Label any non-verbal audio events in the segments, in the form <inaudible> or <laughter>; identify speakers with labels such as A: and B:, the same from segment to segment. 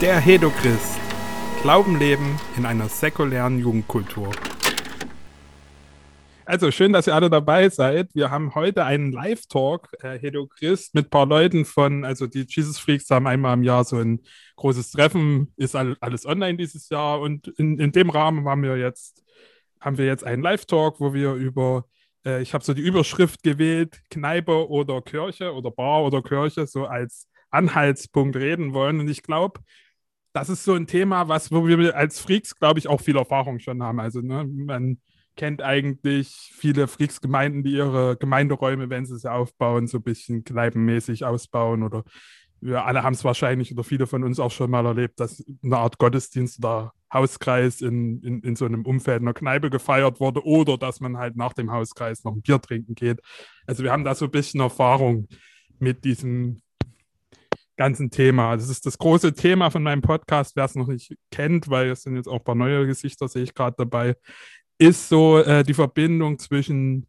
A: Der Hedochrist. Glauben leben in einer säkulären Jugendkultur. Also schön, dass ihr alle dabei seid. Wir haben heute einen Live-Talk, äh, Hedo Christ, mit ein paar Leuten von, also die Jesus Freaks haben einmal im Jahr so ein großes Treffen, ist alles online dieses Jahr und in, in dem Rahmen haben wir jetzt, haben wir jetzt einen Live-Talk, wo wir über, äh, ich habe so die Überschrift gewählt, Kneipe oder Kirche oder Bar oder Kirche, so als Anhaltspunkt reden wollen. Und ich glaube, das ist so ein Thema, was, wo wir als Freaks, glaube ich, auch viel Erfahrung schon haben. Also, ne, man kennt eigentlich viele Freaks-Gemeinden, die ihre Gemeinderäume, wenn sie sie aufbauen, so ein bisschen kneipenmäßig ausbauen oder wir alle haben es wahrscheinlich oder viele von uns auch schon mal erlebt, dass eine Art Gottesdienst oder Hauskreis in, in, in so einem Umfeld einer Kneipe gefeiert wurde oder dass man halt nach dem Hauskreis noch ein Bier trinken geht. Also wir haben da so ein bisschen Erfahrung mit diesem ganzen Thema. Das ist das große Thema von meinem Podcast, wer es noch nicht kennt, weil es sind jetzt auch ein paar neue Gesichter, sehe ich gerade dabei, ist so äh, die Verbindung zwischen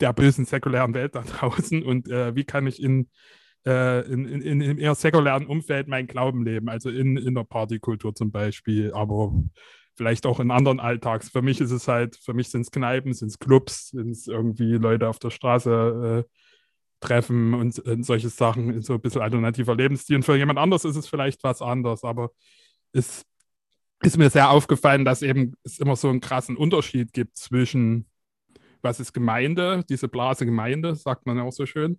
A: der bösen säkulären Welt da <laughs> draußen und äh, wie kann ich in, äh, in, in, in, im eher säkulären Umfeld meinen Glauben leben, also in, in der Partykultur zum Beispiel, aber vielleicht auch in anderen Alltags. Für mich ist es halt, für mich sind es Kneipen, sind es Clubs, sind es irgendwie Leute auf der Straße äh, treffen und, und, solche Sachen, so ein bisschen alternativer Lebensstil. Und für jemand anderes ist es vielleicht was anderes, aber es ist mir sehr aufgefallen, dass eben es immer so einen krassen Unterschied gibt zwischen, was ist Gemeinde, diese Blase Gemeinde, sagt man auch so schön,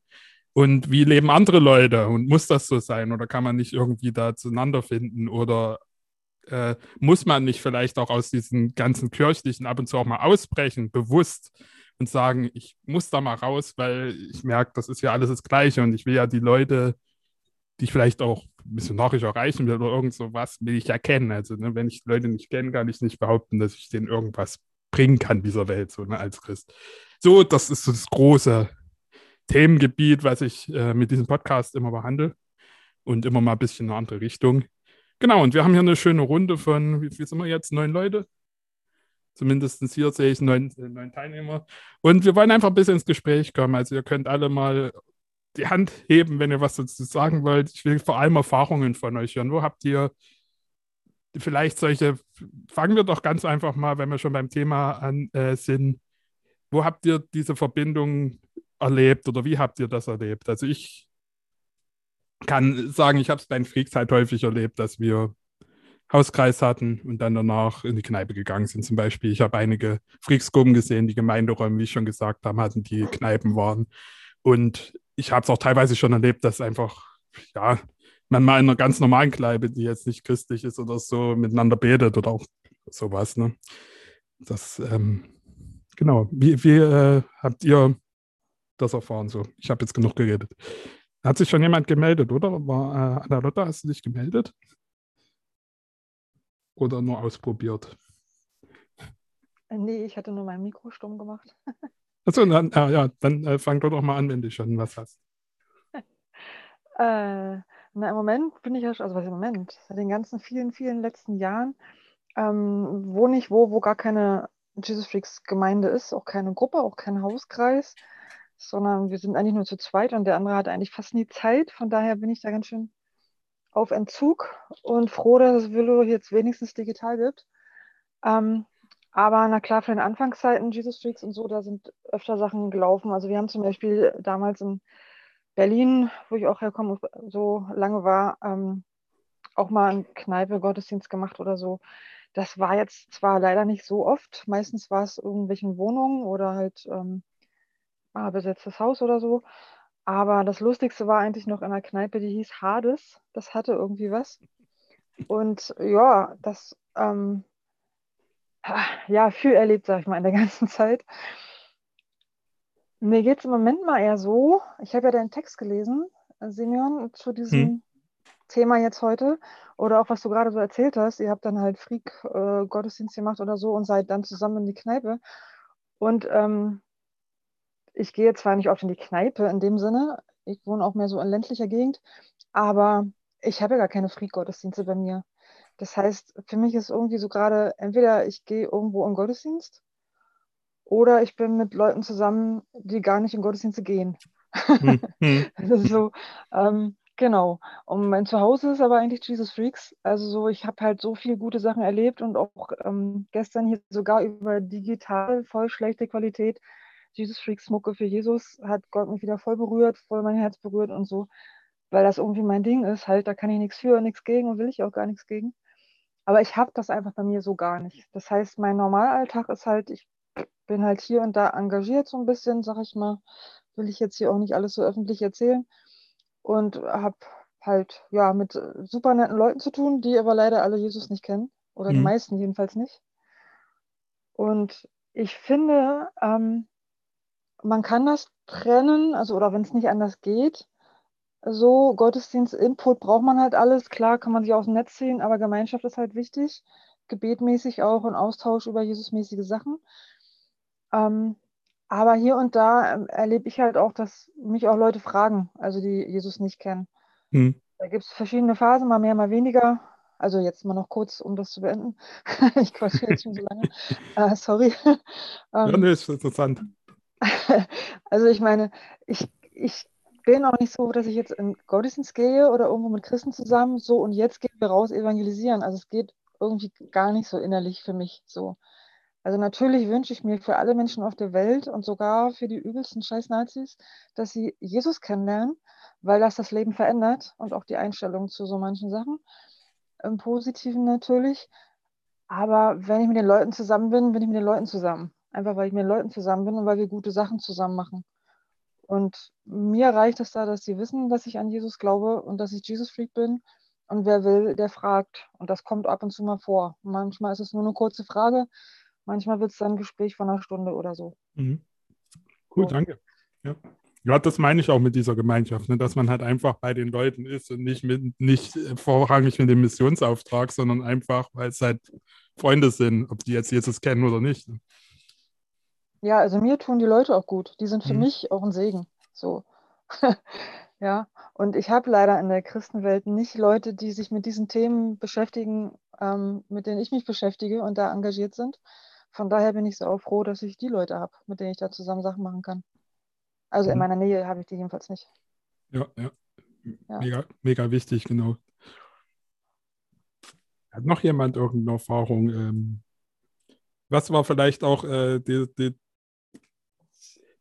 A: und wie leben andere Leute und muss das so sein oder kann man nicht irgendwie da zueinander finden oder äh, muss man nicht vielleicht auch aus diesen ganzen kirchlichen ab und zu auch mal ausbrechen, bewusst und sagen, ich muss da mal raus, weil ich merke, das ist ja alles das Gleiche und ich will ja die Leute die ich vielleicht auch missionarisch erreichen will oder irgend so was, will ich erkennen. Also, ne, wenn ich Leute nicht kenne, kann ich nicht behaupten, dass ich denen irgendwas bringen kann dieser Welt, so ne, als Christ. So, das ist das große Themengebiet, was ich äh, mit diesem Podcast immer behandle und immer mal ein bisschen in eine andere Richtung. Genau, und wir haben hier eine schöne Runde von, wie, wie sind wir jetzt, neun Leute? Zumindest hier sehe ich neun, neun Teilnehmer. Und wir wollen einfach ein bisschen ins Gespräch kommen. Also ihr könnt alle mal die Hand heben, wenn ihr was dazu sagen wollt. Ich will vor allem Erfahrungen von euch hören. Wo habt ihr vielleicht solche, fangen wir doch ganz einfach mal, wenn wir schon beim Thema an äh, sind, wo habt ihr diese Verbindung erlebt oder wie habt ihr das erlebt? Also ich kann sagen, ich habe es bei den Freaks halt häufig erlebt, dass wir Hauskreis hatten und dann danach in die Kneipe gegangen sind. Zum Beispiel, ich habe einige Freaksgruppen gesehen, die Gemeinderäume, wie ich schon gesagt habe, hatten, die Kneipen waren. Und ich habe es auch teilweise schon erlebt, dass einfach, ja, man mal in einer ganz normalen Kneipe, die jetzt nicht christlich ist oder so, miteinander betet oder auch sowas. Ne? Das, ähm, genau. Wie, wie äh, habt ihr das erfahren so? Ich habe jetzt genug geredet. Hat sich schon jemand gemeldet, oder? War äh, Anna Lotta, hast du dich gemeldet? Oder nur ausprobiert?
B: Äh, nee, ich hatte nur mein Mikro stumm gemacht.
A: Achso, dann, ja, ja, dann äh, fang doch mal an, wenn du schon was hast. <laughs>
B: äh, na, im Moment bin ich ja, also was im Moment, seit den ganzen vielen, vielen letzten Jahren ähm, wohne ich wo, wo gar keine Jesus Freaks Gemeinde ist, auch keine Gruppe, auch kein Hauskreis, sondern wir sind eigentlich nur zu zweit und der andere hat eigentlich fast nie Zeit. Von daher bin ich da ganz schön auf Entzug und froh, dass es Willow jetzt wenigstens digital gibt. Ähm, aber na klar, für den Anfangszeiten Jesus Freaks und so, da sind öfter Sachen gelaufen. Also wir haben zum Beispiel damals in Berlin, wo ich auch herkomme, so lange war, ähm, auch mal einen Kneipe Gottesdienst gemacht oder so. Das war jetzt zwar leider nicht so oft, meistens war es irgendwelchen Wohnungen oder halt ähm, ah, besetztes Haus oder so. Aber das Lustigste war eigentlich noch in einer Kneipe, die hieß Hades. Das hatte irgendwie was. Und ja, das ähm, ja, viel erlebt, sag ich mal, in der <laughs> ganzen Zeit. Mir geht es im Moment mal eher so, ich habe ja deinen Text gelesen, Simeon, zu diesem hm. Thema jetzt heute. Oder auch was du gerade so erzählt hast, ihr habt dann halt Freak-Gottesdienst äh, gemacht oder so und seid dann zusammen in die Kneipe. Und ähm, ich gehe zwar nicht oft in die Kneipe in dem Sinne, ich wohne auch mehr so in ländlicher Gegend, aber ich habe ja gar keine Freak-Gottesdienste bei mir. Das heißt, für mich ist irgendwie so gerade, entweder ich gehe irgendwo in Gottesdienst oder ich bin mit Leuten zusammen, die gar nicht in Gottesdienste gehen. Hm, hm. <laughs> Das ist so, ähm, Genau. Und mein Zuhause ist aber eigentlich Jesus Freaks. Also so, ich habe halt so viele gute Sachen erlebt und auch ähm, gestern hier sogar über digital voll schlechte Qualität. Jesus Freaks Mucke für Jesus hat Gott mich wieder voll berührt, voll mein Herz berührt und so, weil das irgendwie mein Ding ist. Halt, da kann ich nichts für, nichts gegen und will ich auch gar nichts gegen. Aber ich habe das einfach bei mir so gar nicht. Das heißt, mein Normalalltag ist halt, ich bin halt hier und da engagiert so ein bisschen, sag ich mal. Will ich jetzt hier auch nicht alles so öffentlich erzählen und habe halt ja mit super netten Leuten zu tun, die aber leider alle Jesus nicht kennen oder mhm. die meisten jedenfalls nicht. Und ich finde, ähm, man kann das trennen, also oder wenn es nicht anders geht, so Gottesdienst-Input braucht man halt alles. Klar kann man sich aus dem Netz ziehen, aber Gemeinschaft ist halt wichtig, gebetmäßig auch und Austausch über Jesusmäßige Sachen. Ähm, aber hier und da ähm, erlebe ich halt auch, dass mich auch Leute fragen, also die Jesus nicht kennen. Hm. Da gibt es verschiedene Phasen, mal mehr, mal weniger. Also jetzt mal noch kurz, um das zu beenden. <laughs> ich quatsche jetzt schon so lange. Uh, <laughs> sorry. <laughs>
A: ja, ähm, nee, ist interessant. <laughs>
B: also ich meine, ich, ich bin auch nicht so, dass ich jetzt in Gottesdienst gehe oder irgendwo mit Christen zusammen, so und jetzt gehen wir raus evangelisieren. Also es geht irgendwie gar nicht so innerlich für mich so. Also natürlich wünsche ich mir für alle Menschen auf der Welt und sogar für die übelsten Scheiß-Nazis, dass sie Jesus kennenlernen, weil das das Leben verändert und auch die Einstellung zu so manchen Sachen. Im Positiven natürlich. Aber wenn ich mit den Leuten zusammen bin, bin ich mit den Leuten zusammen. Einfach weil ich mit Leuten zusammen bin und weil wir gute Sachen zusammen machen. Und mir reicht es da, dass sie wissen, dass ich an Jesus glaube und dass ich Jesus-Freak bin. Und wer will, der fragt. Und das kommt ab und zu mal vor. Manchmal ist es nur eine kurze Frage, Manchmal wird es dann ein Gespräch von einer Stunde oder so. Mhm.
A: Cool, so. danke. Ja. ja, das meine ich auch mit dieser Gemeinschaft, ne? dass man halt einfach bei den Leuten ist und nicht, mit, nicht vorrangig mit dem Missionsauftrag, sondern einfach, weil es halt Freunde sind, ob die jetzt Jesus kennen oder nicht.
B: Ja, also mir tun die Leute auch gut. Die sind für mhm. mich auch ein Segen. So. <laughs> ja, und ich habe leider in der Christenwelt nicht Leute, die sich mit diesen Themen beschäftigen, ähm, mit denen ich mich beschäftige und da engagiert sind von daher bin ich so froh, dass ich die Leute habe, mit denen ich da zusammen Sachen machen kann. Also in mhm. meiner Nähe habe ich die jedenfalls nicht.
A: Ja, ja. ja. Mega, mega wichtig, genau. Hat noch jemand irgendeine Erfahrung? Ähm, was war vielleicht auch äh, die, die,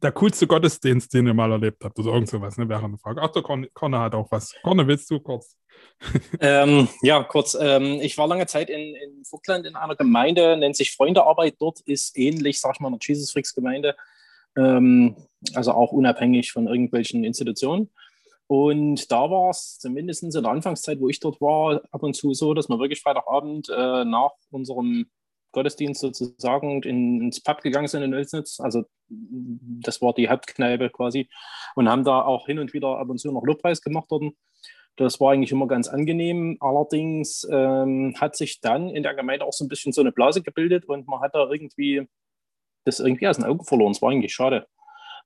A: der coolste Gottesdienst, den ihr mal erlebt habt oder irgend sowas, ne, wäre eine Frage. Ach, der Conne hat auch was. Conne, willst du kurz? <laughs>
C: ähm, ja, kurz. Ähm, ich war lange Zeit in, in Vogtland in einer Gemeinde, nennt sich Freundearbeit. Dort ist ähnlich, sag ich mal, einer Jesus Freaks Gemeinde. Ähm, also auch unabhängig von irgendwelchen Institutionen. Und da war es zumindest in der Anfangszeit, wo ich dort war, ab und zu so, dass man wirklich Freitagabend äh, nach unserem Gottesdienst sozusagen in, ins Pub gegangen sind in Oelsnitz. Also das war die Hauptkneipe quasi. Und haben da auch hin und wieder ab und zu noch Lobpreis gemacht worden. Das war eigentlich immer ganz angenehm. Allerdings ähm, hat sich dann in der Gemeinde auch so ein bisschen so eine Blase gebildet und man hat da irgendwie das irgendwie aus den Augen verloren. Das war eigentlich schade.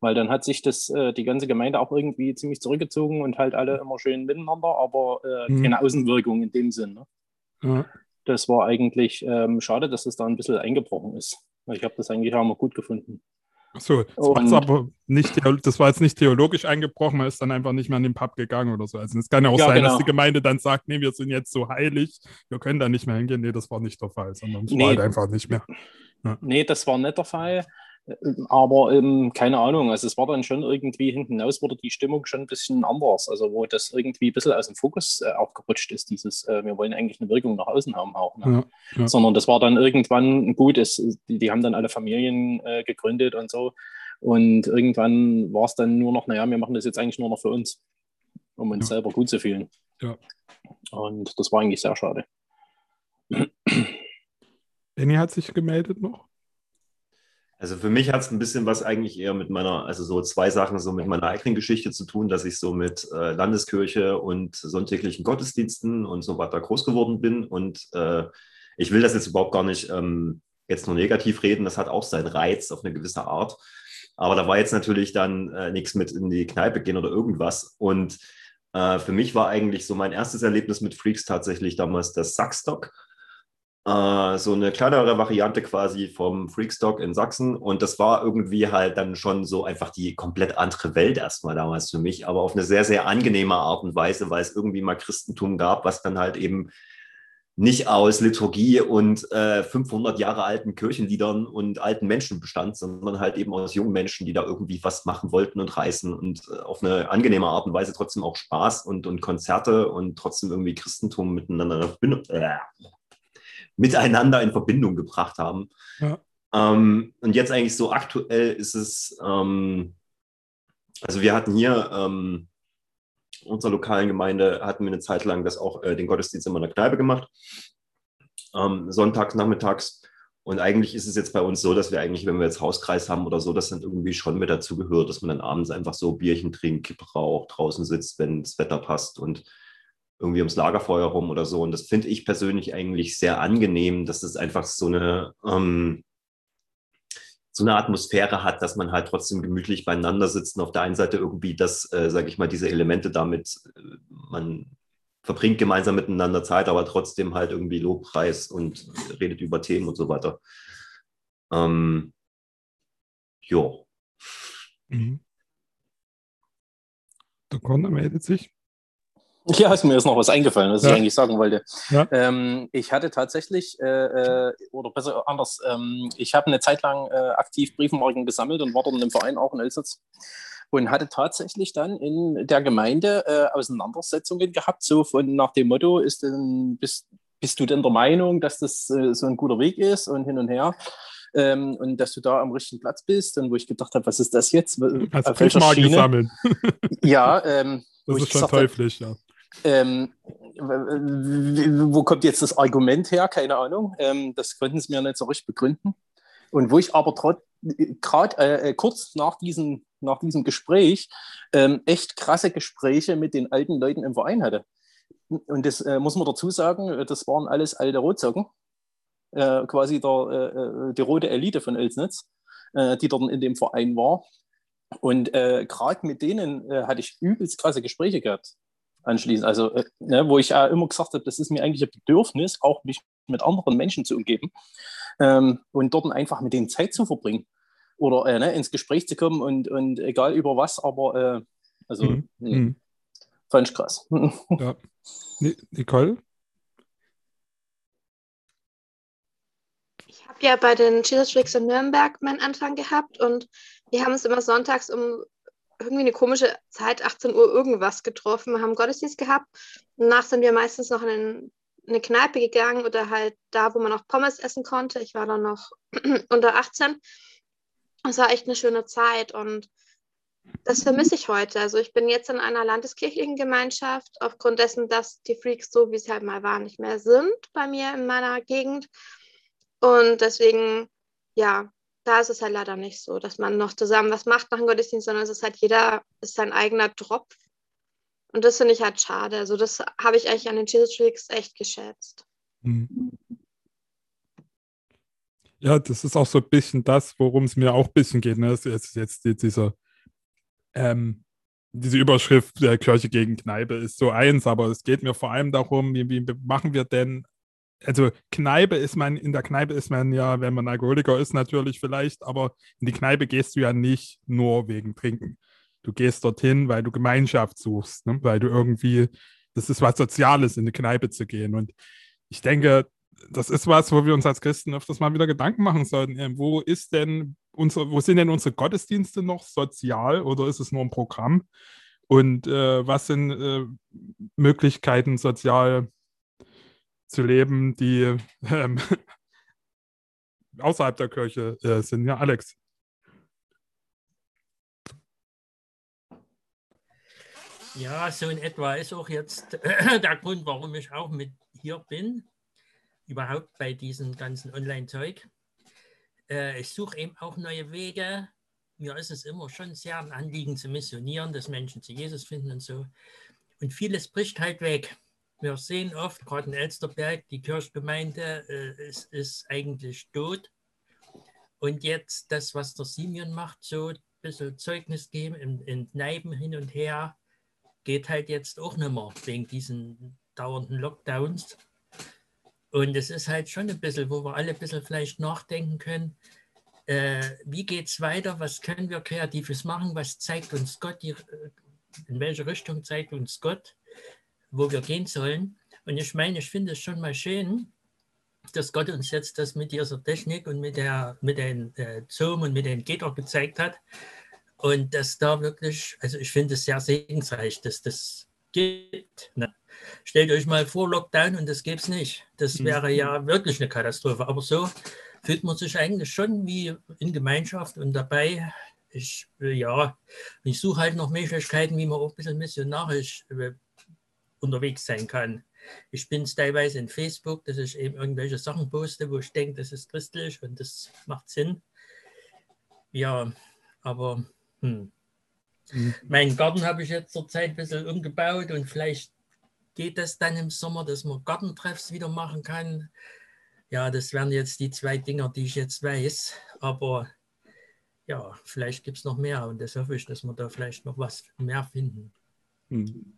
C: Weil dann hat sich das, äh, die ganze Gemeinde auch irgendwie ziemlich zurückgezogen und halt alle immer schön miteinander, aber äh, mhm. keine Außenwirkung in dem Sinn. Ne? Ja das war eigentlich ähm, schade, dass es da ein bisschen eingebrochen ist. Ich habe das eigentlich auch mal gut gefunden.
A: Achso, das, aber nicht, das war jetzt nicht theologisch eingebrochen, man ist dann einfach nicht mehr an den Pub gegangen oder so. Also es kann ja auch ja, sein, genau. dass die Gemeinde dann sagt, nee, wir sind jetzt so heilig, wir können da nicht mehr hingehen. Nee, das war nicht der Fall, sondern es nee, war halt einfach nicht mehr.
C: Ja. Nee, das war nicht der Fall. Aber ähm, keine Ahnung, also es war dann schon irgendwie hinten raus, wurde die Stimmung schon ein bisschen anders. Also wo das irgendwie ein bisschen aus dem Fokus äh, auch gerutscht ist, dieses, äh, wir wollen eigentlich eine Wirkung nach außen haben auch. Ne? Ja, ja. Sondern das war dann irgendwann gut, es, die, die haben dann alle Familien äh, gegründet und so. Und irgendwann war es dann nur noch, naja, wir machen das jetzt eigentlich nur noch für uns, um uns ja. selber gut zu fühlen. Ja. Und das war eigentlich sehr schade.
A: Benny hat sich gemeldet noch.
D: Also für mich hat es ein bisschen was eigentlich eher mit meiner, also so zwei Sachen, so mit meiner eigenen Geschichte zu tun, dass ich so mit äh, Landeskirche und sonntäglichen Gottesdiensten und so weiter groß geworden bin. Und äh, ich will das jetzt überhaupt gar nicht ähm, jetzt nur negativ reden, das hat auch seinen Reiz auf eine gewisse Art. Aber da war jetzt natürlich dann äh, nichts mit in die Kneipe gehen oder irgendwas. Und äh, für mich war eigentlich so mein erstes Erlebnis mit Freaks tatsächlich damals das Sackstock äh, so eine kleinere Variante quasi vom Freakstock in Sachsen. Und das war irgendwie halt dann schon so einfach die komplett andere Welt erstmal damals für mich, aber auf eine sehr, sehr angenehme Art und Weise, weil es irgendwie mal Christentum gab, was dann halt eben nicht aus Liturgie und äh, 500 Jahre alten Kirchenliedern und alten Menschen bestand, sondern halt eben aus jungen Menschen, die da irgendwie was machen wollten und reißen und äh, auf eine angenehme Art und Weise trotzdem auch Spaß und, und Konzerte und trotzdem irgendwie Christentum miteinander, äh, miteinander in Verbindung gebracht haben. Ja. Ähm, und jetzt eigentlich so aktuell ist es, ähm, also wir hatten hier ähm, unserer lokalen Gemeinde hatten wir eine Zeit lang das auch äh, den Gottesdienst immer in der Kneipe gemacht, ähm, sonntags, nachmittags. Und eigentlich ist es jetzt bei uns so, dass wir eigentlich, wenn wir jetzt Hauskreis haben oder so, das dann irgendwie schon mit dazu gehört, dass man dann abends einfach so Bierchen trinkt, Kippe raucht, draußen sitzt, wenn das Wetter passt und irgendwie ums Lagerfeuer rum oder so. Und das finde ich persönlich eigentlich sehr angenehm, dass es einfach so eine, ähm, so eine Atmosphäre hat, dass man halt trotzdem gemütlich beieinander sitzt und auf der einen Seite irgendwie das, äh, sage ich mal, diese Elemente damit, äh, man verbringt gemeinsam miteinander Zeit, aber trotzdem halt irgendwie Lobpreis und redet über Themen und so weiter. Ähm, jo. Mhm.
A: Der Conor meldet sich.
C: Ja, ist mir jetzt noch was eingefallen, was ja. ich eigentlich sagen wollte. Ja. Ähm, ich hatte tatsächlich, äh, äh, oder besser anders, ähm, ich habe eine Zeit lang äh, aktiv Briefmarken gesammelt und war in einem Verein auch in Elsitz und hatte tatsächlich dann in der Gemeinde äh, Auseinandersetzungen gehabt, so von nach dem Motto, ist denn, bist, bist du denn der Meinung, dass das äh, so ein guter Weg ist und hin und her? Ähm, und dass du da am richtigen Platz bist und wo ich gedacht habe, was ist das jetzt?
A: Also Briefmarken gesammelt.
C: ja, ähm,
A: das ist schon teuflisch, ja.
C: Ähm, wo kommt jetzt das Argument her? Keine Ahnung. Ähm, das konnten sie mir nicht so richtig begründen. Und wo ich aber gerade äh, äh, kurz nach diesem, nach diesem Gespräch ähm, echt krasse Gespräche mit den alten Leuten im Verein hatte. Und das äh, muss man dazu sagen, das waren alles alte Rotsocken, äh, quasi der, äh, äh, die rote Elite von Elsnitz, die dort in dem Verein war. Und gerade mit denen hatte ich übelst krasse Gespräche gehabt anschließend. Also, äh, ne, wo ich ja immer gesagt habe, das ist mir eigentlich ein Bedürfnis, auch mich mit anderen Menschen zu umgeben ähm, und dort einfach mit denen Zeit zu verbringen oder äh, ne, ins Gespräch zu kommen und, und egal über was, aber äh, also mhm. mhm. fand ich krass. <laughs>
A: ja. Nicole?
E: Ich habe ja bei den Jesus Freaks in Nürnberg meinen Anfang gehabt und wir haben uns immer sonntags um irgendwie eine komische Zeit, 18 Uhr irgendwas getroffen, wir haben Gottesdienst gehabt. Danach sind wir meistens noch in eine Kneipe gegangen oder halt da, wo man auch Pommes essen konnte. Ich war dann noch <clears throat> unter 18. Es war echt eine schöne Zeit und das vermisse ich heute. Also ich bin jetzt in einer landeskirchlichen Gemeinschaft aufgrund dessen, dass die Freaks so, wie sie halt mal waren, nicht mehr sind bei mir in meiner Gegend. Und deswegen, ja, da ist es halt leider nicht so, dass man noch zusammen was macht nach dem Gottesdienst, sondern es ist halt jeder ist sein eigener Tropf. Und das finde ich halt schade. Also das habe ich eigentlich an den Jesus Tricks echt geschätzt. Mhm.
A: Ja, das ist auch so ein bisschen das, worum es mir auch ein bisschen geht. Ne? Das ist jetzt dieser, ähm, diese Überschrift der Kirche gegen Kneipe ist so eins, aber es geht mir vor allem darum, wie, wie machen wir denn also Kneipe ist man, in der Kneipe ist man ja, wenn man Alkoholiker ist, natürlich vielleicht, aber in die Kneipe gehst du ja nicht nur wegen Trinken. Du gehst dorthin, weil du Gemeinschaft suchst, ne? weil du irgendwie, das ist was Soziales, in die Kneipe zu gehen. Und ich denke, das ist was, wo wir uns als Christen öfters mal wieder Gedanken machen sollten. Wo ist denn unsere, wo sind denn unsere Gottesdienste noch sozial oder ist es nur ein Programm? Und äh, was sind äh, Möglichkeiten, sozial zu leben, die ähm, <laughs> außerhalb der Kirche äh, sind. Ja, Alex.
F: Ja, so in etwa ist auch jetzt <clears throat> der Grund, warum ich auch mit hier bin, überhaupt bei diesem ganzen Online-Zeug. Äh, ich suche eben auch neue Wege. Mir ist es immer schon sehr ein Anliegen zu missionieren, dass Menschen zu Jesus finden und so. Und vieles bricht halt weg wir sehen oft, gerade in Elsterberg, die Kirchgemeinde äh, ist, ist, eigentlich tot. Und jetzt das, was der Simeon macht, so ein bisschen Zeugnis geben, in, in Kneipen hin und her, geht halt jetzt auch nicht mehr wegen diesen dauernden Lockdowns. Und es ist halt schon ein bisschen, wo wir alle ein bisschen vielleicht nachdenken können, äh, wie geht es weiter, was können wir Kreatives machen, was zeigt uns Gott, die, in welche Richtung zeigt uns Gott, wo wir gehen sollen. Und ich meine, ich finde es schon mal schön, dass Gott uns jetzt das mit dieser Technik und mit, der, mit den äh, Zoom und mit den Gitter gezeigt hat. Und dass da wirklich, also ich finde es sehr segensreich, dass das gibt. Ne? Stellt euch mal vor, Lockdown und das gäbe es nicht. Das mhm. wäre ja wirklich eine Katastrophe. Aber so fühlt man sich eigentlich schon wie in Gemeinschaft und dabei, ich, ja, ich suche halt noch Möglichkeiten, wie man auch ein bisschen missionarisch äh, unterwegs sein kann. Ich bin es teilweise in Facebook, dass ich eben irgendwelche Sachen poste, wo ich denke, das ist christlich und das macht Sinn. Ja, aber hm. Mhm. Meinen Garten habe ich jetzt zurzeit ein bisschen umgebaut und vielleicht geht das dann im Sommer, dass man Gartentreffs wieder machen kann. Ja, das wären jetzt die zwei Dinger, die ich jetzt weiß. Aber ja, vielleicht gibt es noch mehr und das hoffe ich, dass wir da vielleicht noch was mehr finden. Hm.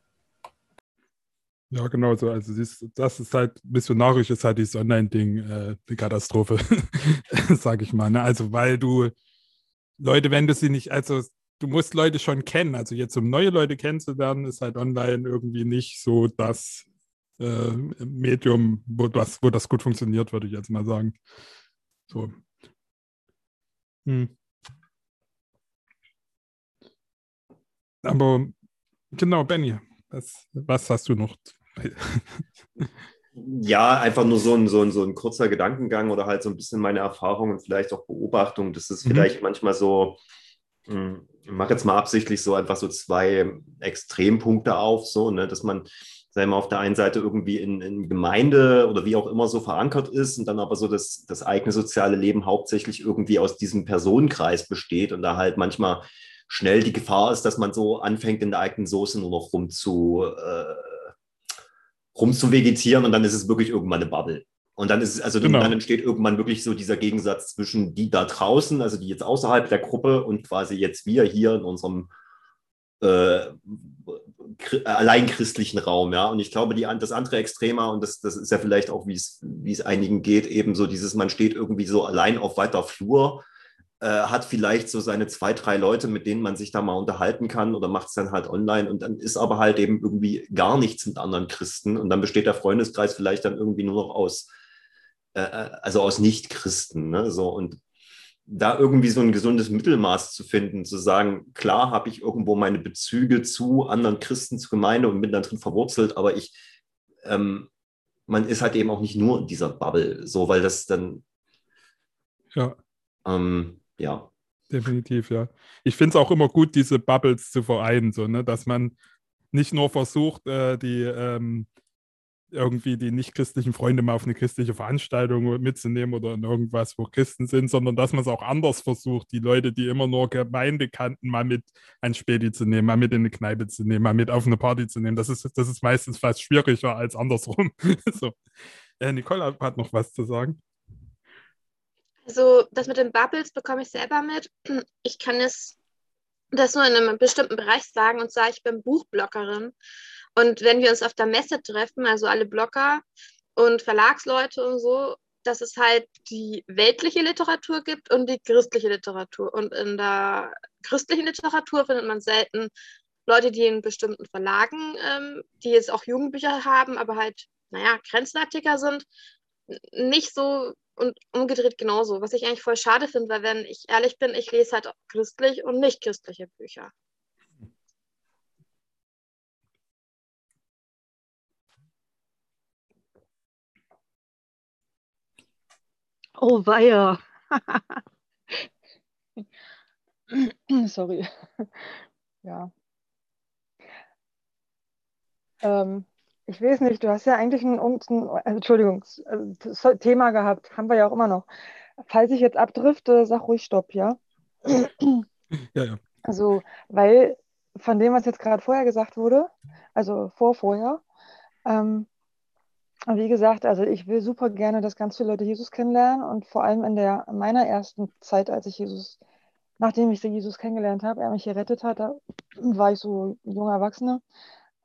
A: Ja, genau so. Also das ist halt, missionarisch ist halt dieses Online-Ding äh, eine Katastrophe, <laughs> sage ich mal. Ne? Also weil du Leute, wenn du sie nicht, also du musst Leute schon kennen. Also jetzt, um neue Leute kennenzulernen, ist halt online irgendwie nicht so das äh, Medium, wo das, wo das gut funktioniert, würde ich jetzt mal sagen. So. Hm. Aber genau, Benny, was, was hast du noch
D: ja, einfach nur so ein, so, ein, so ein kurzer Gedankengang oder halt so ein bisschen meine Erfahrung und vielleicht auch Beobachtung. Das ist mhm. vielleicht manchmal so, hm, ich mache jetzt mal absichtlich so einfach so zwei Extrempunkte auf, so, ne, dass man, sagen wir, auf der einen Seite irgendwie in, in Gemeinde oder wie auch immer so verankert ist und dann aber so das, das eigene soziale Leben hauptsächlich irgendwie aus diesem Personenkreis besteht und da halt manchmal schnell die Gefahr ist, dass man so anfängt, in der eigenen Soße nur noch rum zu, äh, rumzuvegetieren und dann ist es wirklich irgendwann eine Bubble. Und dann ist es, also genau. dann entsteht irgendwann wirklich so dieser Gegensatz zwischen die da draußen, also die jetzt außerhalb der Gruppe und quasi jetzt wir hier in unserem äh, allein christlichen Raum, ja. Und ich glaube, die, das andere Extremer, und das, das ist ja vielleicht auch, wie es, wie es einigen geht, eben so dieses, man steht irgendwie so allein auf weiter Flur äh, hat vielleicht so seine zwei, drei Leute, mit denen man sich da mal unterhalten kann oder macht es dann halt online und dann ist aber halt eben irgendwie gar nichts mit anderen Christen und dann besteht der Freundeskreis vielleicht dann irgendwie nur noch aus, äh, äh also aus Nicht-Christen. Ne? So, und da irgendwie so ein gesundes Mittelmaß zu finden, zu sagen, klar habe ich irgendwo meine Bezüge zu anderen Christen, zur Gemeinde und bin dann drin verwurzelt, aber ich, ähm, man ist halt eben auch nicht nur in dieser Bubble, so, weil das dann,
A: ja.
D: Ähm, ja.
A: Definitiv, ja. Ich finde es auch immer gut, diese Bubbles zu vereinen, so, ne? dass man nicht nur versucht, äh, die ähm, irgendwie die nicht-christlichen Freunde mal auf eine christliche Veranstaltung mitzunehmen oder in irgendwas, wo Christen sind, sondern dass man es auch anders versucht, die Leute, die immer nur Gemeinde kannten, mal mit ein Späti zu nehmen, mal mit in eine Kneipe zu nehmen, mal mit auf eine Party zu nehmen. Das ist, das ist meistens fast schwieriger als andersrum. <laughs> so. Äh, Nicole hat noch was zu sagen.
E: Also das mit den Bubbles bekomme ich selber mit. <clears throat> Ich kann es das nur in einem bestimmten Bereich sagen und zwar, ich bin Buchblockerin. Und wenn wir uns auf der Messe treffen, also alle Blogger und Verlagsleute und so, dass es halt die weltliche Literatur gibt und die christliche Literatur. Und in der christlichen Literatur findet man selten Leute, die in bestimmten Verlagen, ähm, die jetzt auch Jugendbücher haben, aber halt, naja, Grenzwertiger sind, nicht so und umgedreht genauso. Was ich eigentlich voll schade finde, weil wenn ich ehrlich bin, ich lese halt christlich und nicht christliche Bücher.
B: Oh weia. Sorry. ja. Ähm, ich weiß nicht, du hast ja eigentlich ein, ein also, Entschuldigung, also, Thema gehabt, haben wir ja auch immer noch. Falls ich jetzt abdrifte, sag ruhig Stopp, ja? <clears throat>
A: Ja, ja.
B: Also, weil von dem, was jetzt gerade vorher gesagt wurde, also vor vorher, ähm, wie gesagt, also ich will super gerne, dass ganz viele Leute Jesus kennenlernen und vor allem in der in meiner ersten Zeit, als ich Jesus, nachdem ich Jesus kennengelernt habe, er mich gerettet hat, da war ich so junger Erwachsener,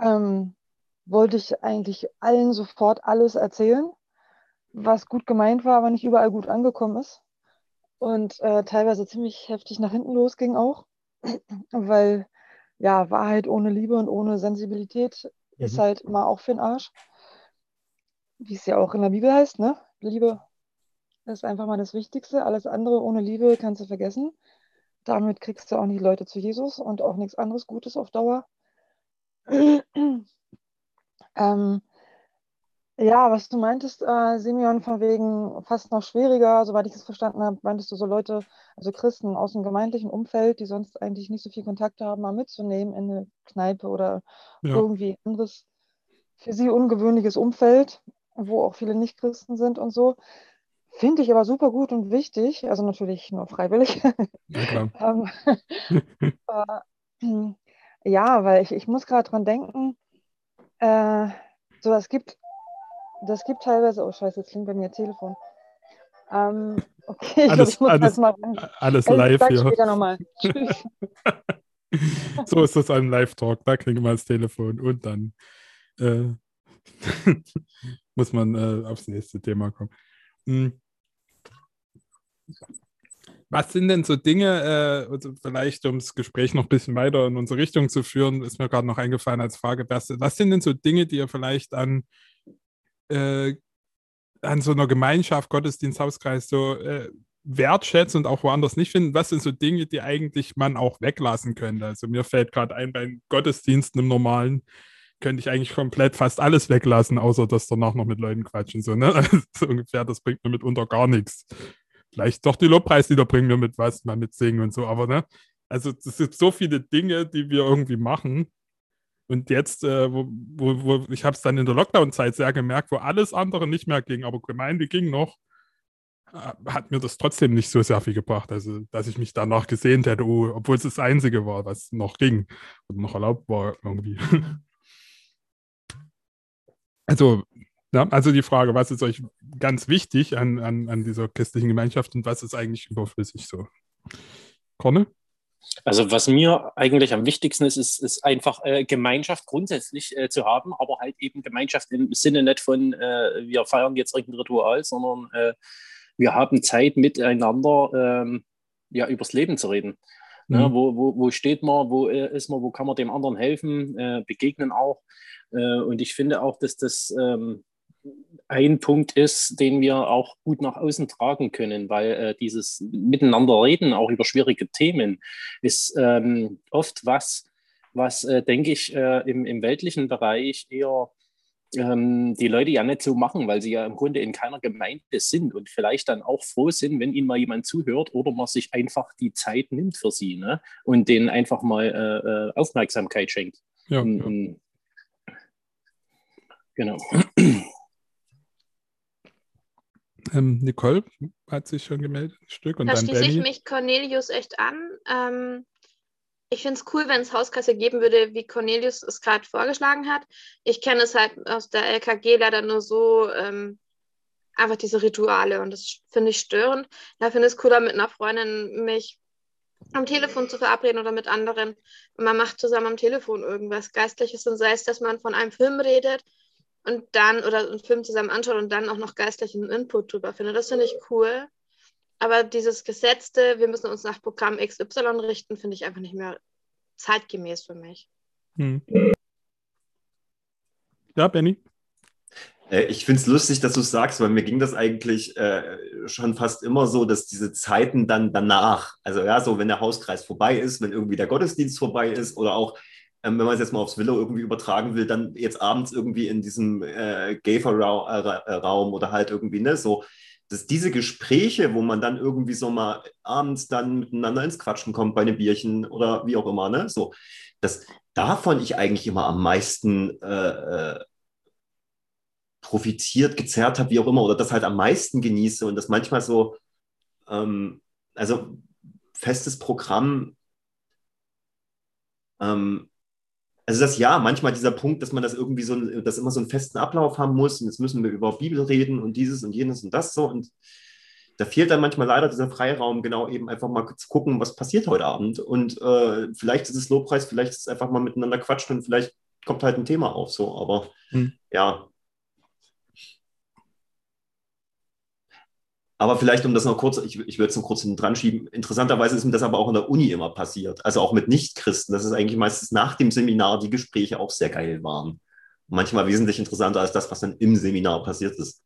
B: ähm, wollte ich eigentlich allen sofort alles erzählen. was gut gemeint war, aber nicht überall gut angekommen ist. Und äh, teilweise ziemlich heftig nach hinten losging auch, <clears throat> weil ja, Wahrheit ohne Liebe und ohne Sensibilität mhm. ist halt immer auch für den Arsch. Wie es ja auch in der Bibel heißt, ne? Liebe ist einfach mal das Wichtigste. Alles andere ohne Liebe kannst du vergessen. Damit kriegst du auch nicht Leute zu Jesus und auch nichts anderes Gutes auf Dauer. <clears throat> ähm, ja, was du meintest, äh, Simeon, von wegen fast noch schwieriger, soweit ich es verstanden habe, meintest du so Leute, also Christen aus dem gemeindlichen Umfeld, die sonst eigentlich nicht so viel Kontakt haben, mal mitzunehmen in eine Kneipe oder ja. irgendwie anderes für sie ungewöhnliches Umfeld, wo auch viele Nicht-Christen sind und so. Finde ich aber super gut und wichtig, also natürlich nur freiwillig. Ja. <laughs> Ähm, <laughs> äh, ja, weil ich, ich muss gerade dran denken, äh, so es gibt das gibt teilweise, oh scheiße, jetzt klingt bei mir Telefon. Ähm, okay, ich
A: alles,
B: glaub,
A: ich muss alles, mal alles live hier. Später nochmal. Tschüss. <laughs> <laughs> so ist das ein Live-Talk, da klingt mal das Telefon und dann äh, <laughs> muss man äh, aufs nächste Thema kommen. Hm. Was sind denn so Dinge, äh, also vielleicht um das Gespräch noch ein bisschen weiter in unsere Richtung zu führen, ist mir gerade noch eingefallen als Frage, was, sind denn so Dinge, die ihr vielleicht an äh, an so einer Gemeinschaft, Gottesdiensthauskreis so äh, wertschätzt und auch woanders nicht finden, was sind so Dinge, die eigentlich man auch weglassen könnte? Also mir fällt gerade ein, beim Gottesdiensten im Normalen könnte ich eigentlich komplett fast alles weglassen, außer dass danach noch mit Leuten quatschen. So, ne? Also <laughs> so ungefähr, das bringt mir mitunter gar nichts. Vielleicht doch die Lobpreislieder bringen mir mit was, mal mit singen und so, aber ne? Also es sind so viele Dinge, die wir irgendwie machen, und jetzt, äh, wo, wo, wo, ich habe es dann in der Lockdown-Zeit sehr gemerkt, wo alles andere nicht mehr ging, aber Gemeinde ging noch, äh, hat mir das trotzdem nicht so sehr viel gebracht. Also, dass ich mich danach gesehnt hätte, oh, obwohl es das Einzige war, was noch ging und noch erlaubt war irgendwie. <laughs> also, ja, also die Frage, was ist euch ganz wichtig an, an, an dieser christlichen Gemeinschaft und was ist eigentlich überflüssig so? Corne?
C: Also was mir eigentlich am wichtigsten ist, ist, ist einfach äh, Gemeinschaft grundsätzlich äh, zu haben, aber halt eben Gemeinschaft im Sinne nicht von, äh, wir feiern jetzt irgendein Ritual, sondern äh, wir haben Zeit miteinander ähm, ja, übers Leben zu reden. Mhm. Ja, wo, wo, wo steht man, wo äh, ist man, wo kann man dem anderen helfen, äh, begegnen auch. und ich finde auch, dass das ähm, ein Punkt ist, den wir auch gut nach außen tragen können, weil äh, dieses Miteinander reden, auch über schwierige Themen, ist ähm, oft was, was, äh, denke ich, äh, im, im weltlichen Bereich eher ähm, die Leute ja nicht so machen, weil sie ja im Grunde in keiner Gemeinde sind und vielleicht dann auch froh sind, wenn ihnen mal jemand zuhört oder man sich einfach die Zeit nimmt für sie ne? und denen einfach mal äh, äh, Aufmerksamkeit schenkt. Ja, und, ja. Und,
A: genau. Ähm, Nicole hat sich schon gemeldet, ein Stück. Und
E: da
A: dann
E: schließe ich mich Cornelius echt an. Ähm, ich finde es cool, wenn es Hauskasse geben würde, wie Cornelius es gerade vorgeschlagen hat. Ich kenne es halt aus der LKG leider nur so, ähm, einfach diese Rituale und das finde ich störend. Da finde ich es cooler, mit einer Freundin mich am Telefon zu verabreden oder mit anderen. Und man macht zusammen am Telefon irgendwas Geistliches und sei es, dass man von einem Film redet und dann oder einen Film zusammen anschaut und dann auch noch geistlichen Input drüber finde. Das finde ich cool. Aber dieses Gesetzte, wir müssen uns nach Programm XY richten, finde ich einfach nicht mehr zeitgemäß für mich. Hm.
A: Ja, Benny?
D: Äh, ich finde es lustig, dass du es sagst, weil mir ging das eigentlich äh, schon fast immer so, dass diese Zeiten dann danach, also ja, so wenn der Hauskreis vorbei ist, wenn irgendwie der Gottesdienst vorbei ist oder auch ähm, wenn man es jetzt mal aufs Willow irgendwie übertragen will, dann jetzt abends irgendwie in diesem äh, Gafer-Raum oder halt irgendwie, ne, so, dass diese Gespräche, wo man dann irgendwie so mal abends dann miteinander ins Quatschen kommt bei einem Bierchen oder wie auch immer, ne, so, dass davon ich eigentlich immer am meisten äh, äh, profitiert, gezerrt habe, wie auch immer, oder das halt am meisten genieße und das manchmal so, ähm, also festes Programm ähm, also das ja, manchmal dieser Punkt, dass man das irgendwie so, dass immer so einen festen Ablauf haben muss und jetzt müssen wir über Bibel reden und dieses und jenes und das so und da fehlt dann manchmal leider dieser Freiraum, genau eben einfach mal zu gucken, was passiert heute Abend und äh, vielleicht ist es Lobpreis, vielleicht ist es einfach mal miteinander quatschen und vielleicht kommt halt ein Thema auf, so, aber hm. ja. Aber vielleicht, um das noch kurz, ich, ich würde es noch kurz dran schieben, interessanterweise ist mir das aber auch in der Uni immer passiert, also auch mit Nichtchristen, dass es eigentlich meistens nach dem Seminar die Gespräche auch sehr geil waren. Manchmal wesentlich interessanter als das, was dann im Seminar passiert ist.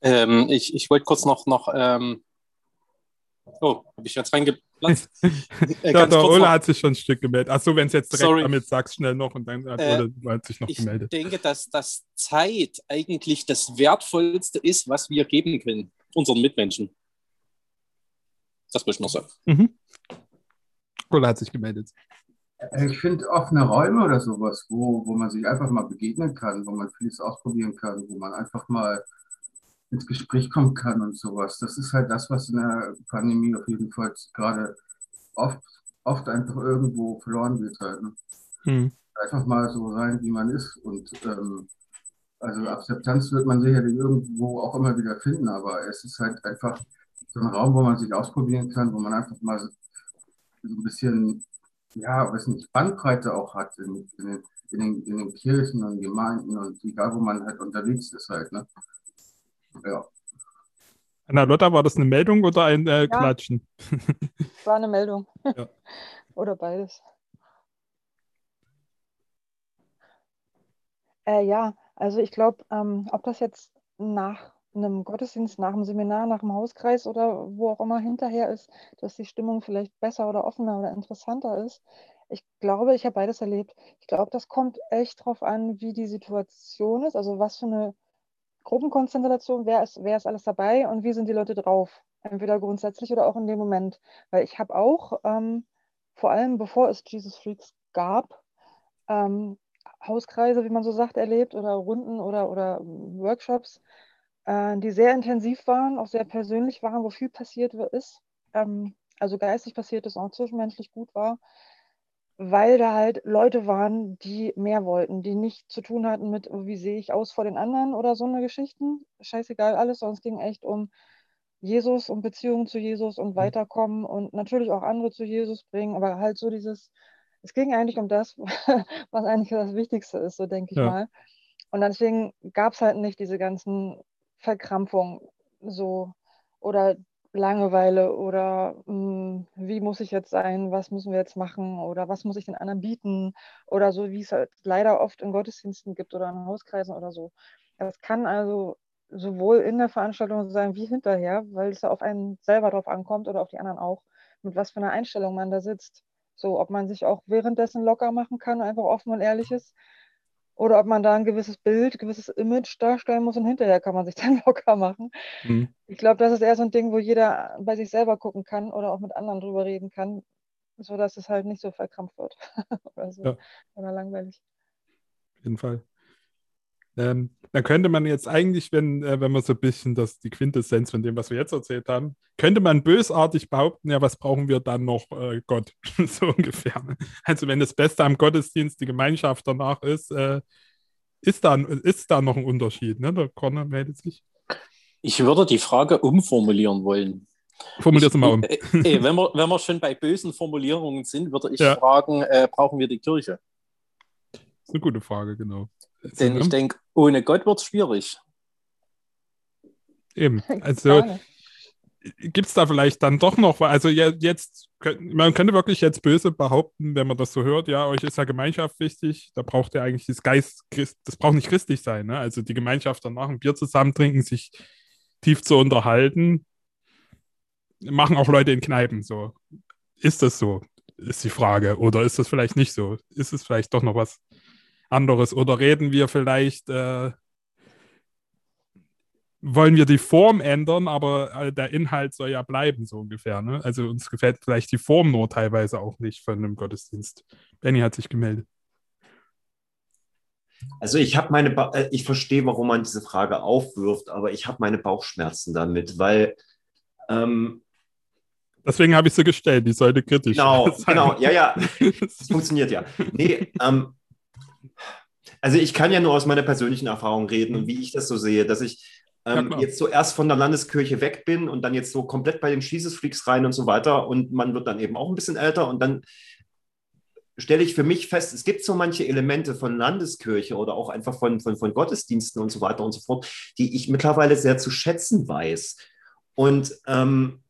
C: Ähm, ich ich wollte kurz noch, noch ähm, oh, habe ich jetzt reingeplatzt? <laughs>
A: Äh, ja, der Ola hat sich schon ein Stück gemeldet. Achso, wenn es jetzt direkt Sorry. damit sagst, schnell noch und dann hat äh, Ola sich noch
C: ich
A: gemeldet.
C: Ich denke, dass, dass Zeit eigentlich das Wertvollste ist, was wir geben können, unseren Mitmenschen. Das möchte ich noch sagen.
A: Mhm. Ola hat sich gemeldet.
G: Ich finde offene Räume oder sowas, wo, wo man sich einfach mal begegnen kann, wo man vieles ausprobieren kann, wo man einfach mal ins Gespräch kommen kann und sowas. Das ist halt das, was in der Pandemie auf jeden Fall gerade oft, oft einfach irgendwo verloren wird halt. Ne? Hm. Einfach mal so sein, wie man ist. Und ähm, also Akzeptanz wird man sicherlich irgendwo auch immer wieder finden, aber es ist halt einfach so ein Raum, wo man sich ausprobieren kann, wo man einfach mal so ein bisschen, ja, weiß nicht, Bandbreite auch hat in, in, den, in, den, in den Kirchen und Gemeinden und egal, wo man halt unterwegs ist halt, ne? Ja.
A: Anna Lotta, war das eine Meldung oder ein äh, ja. Klatschen?
B: War eine Meldung. <laughs> Ja. oder beides. Äh, ja, also ich glaube, ähm, ob das jetzt nach einem Gottesdienst, nach dem Seminar, nach dem Hauskreis oder wo auch immer hinterher ist, dass die Stimmung vielleicht besser oder offener oder interessanter ist. Ich glaube, ich habe beides erlebt. Ich glaube, das kommt echt darauf an, wie die Situation ist, also was für eine Gruppenkonstellation, wer ist, wer ist alles dabei und wie sind die Leute drauf? Entweder grundsätzlich oder auch in dem Moment. Weil ich habe auch, ähm, vor allem bevor es Jesus Freaks gab, ähm, Hauskreise, wie man so sagt, erlebt oder Runden oder, oder Workshops, äh, die sehr intensiv waren, auch sehr persönlich waren, wo viel passiert ist. Ähm, also geistig passiert ist, auch zwischenmenschlich gut war weil da halt Leute waren, die mehr wollten, die nicht zu tun hatten mit, oh, wie sehe ich aus vor den anderen oder so eine Geschichten. Scheißegal alles, sondern es ging echt um Jesus, um Beziehungen zu Jesus und mhm. weiterkommen und natürlich auch andere zu Jesus bringen, aber halt so dieses, es ging eigentlich um das, <laughs> was eigentlich das Wichtigste ist, so denke ich ja. mal. Und deswegen gab es halt nicht diese ganzen Verkrampfungen so oder Langeweile oder mh, hm, wie muss ich jetzt sein, was müssen wir jetzt machen oder was muss ich den anderen bieten oder so, wie es halt leider oft in Gottesdiensten gibt oder in Hauskreisen oder so. Das kann also sowohl in der Veranstaltung sein wie hinterher, weil es ja auf einen selber drauf ankommt oder auf die anderen auch, mit was für einer Einstellung man da sitzt. So, ob man sich auch währenddessen locker machen kann, einfach offen und ehrlich ist oder ob man da ein gewisses Bild, ein gewisses Image darstellen muss und hinterher kann man sich <laughs> dann locker machen. Mhm. Ich glaube, das ist eher so ein Ding, wo jeder bei sich selber gucken kann oder auch mit anderen drüber reden kann, sodass es halt nicht so verkrampft wird <laughs> oder so ja. oder langweilig.
A: Auf jeden Fall. Ähm, dann könnte man jetzt eigentlich, wenn, äh, wenn wir so ein bisschen das, die Quintessenz von dem, was wir jetzt erzählt haben, könnte man bösartig behaupten, ja, was brauchen wir dann noch? Äh, Gott, <laughs> so ungefähr. Also wenn das Beste am Gottesdienst die Gemeinschaft danach ist, äh, ist, da, ist da noch ein Unterschied, ne? Der Corner meldet sich.
C: Ich würde die Frage umformulieren wollen.
A: Formulier es mal um.
C: Äh, äh, wenn, wir, wenn wir schon bei bösen Formulierungen sind, würde ich ja. fragen, äh, brauchen wir die Kirche?
A: Das ist eine gute Frage, genau.
C: Denn ich denke, ohne Gott wird es schwierig.
A: Eben. <laughs> Also gibt es da vielleicht dann doch noch, also jetzt, man könnte wirklich jetzt böse behaupten, wenn man das so hört, ja, euch ist ja Gemeinschaft wichtig, da braucht ihr eigentlich das Geist, das braucht nicht christlich sein, ne? Also die Gemeinschaft danach ein Bier zusammen trinken, sich tief zu unterhalten, machen auch Leute in Kneipen so. Ist das so? Ist die Frage. Oder ist das vielleicht nicht so? Ist es vielleicht doch noch was anderes? Oder reden wir vielleicht, äh, wollen wir die Form ändern, aber äh, der Inhalt soll ja bleiben, so ungefähr. Ne? Also uns gefällt vielleicht die Form nur teilweise auch nicht von einem Gottesdienst. Benny hat sich gemeldet.
D: Also ich habe meine, ba äh, ich verstehe, warum man diese Frage aufwirft, aber ich habe meine Bauchschmerzen damit, weil ähm,
A: Deswegen habe ich sie gestellt, die sollte kritisch
D: genau, <laughs> sein. Genau, ja, ja, <laughs> das funktioniert ja. Nee, ähm, also ich kann ja nur aus meiner persönlichen Erfahrung reden und wie ich das so sehe, dass ich ähm, jetzt so erst von der Landeskirche weg bin und dann jetzt so komplett bei den Jesus Freaks rein und so weiter und man wird dann eben auch ein bisschen älter und dann stelle ich für mich fest, es gibt so manche Elemente von Landeskirche oder auch einfach von, von, von Gottesdiensten und so weiter und so fort, die ich mittlerweile sehr zu schätzen weiß. Und ähm,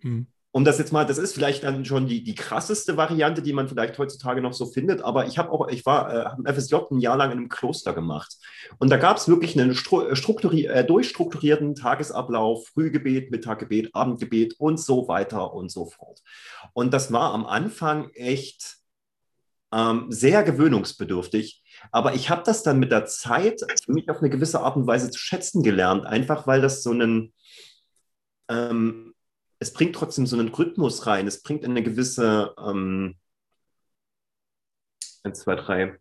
D: hm um das jetzt mal, das ist vielleicht dann schon die, die krasseste Variante, die man vielleicht heutzutage noch so findet, aber ich habe auch, ich war, äh, habe FSJ ein Jahr lang in einem Kloster gemacht und da gab es wirklich einen äh, strukturi äh, durchstrukturierten Tagesablauf, Frühgebet, Mittaggebet, Abendgebet und so weiter und so fort. Und das war am Anfang echt ähm, sehr gewöhnungsbedürftig, aber ich habe das dann mit der Zeit für mich auf eine gewisse Art und Weise zu schätzen gelernt, einfach weil das so einen ähm, es bringt trotzdem so einen Rhythmus rein. Es bringt eine gewisse, ähm, eins, zwei, drei,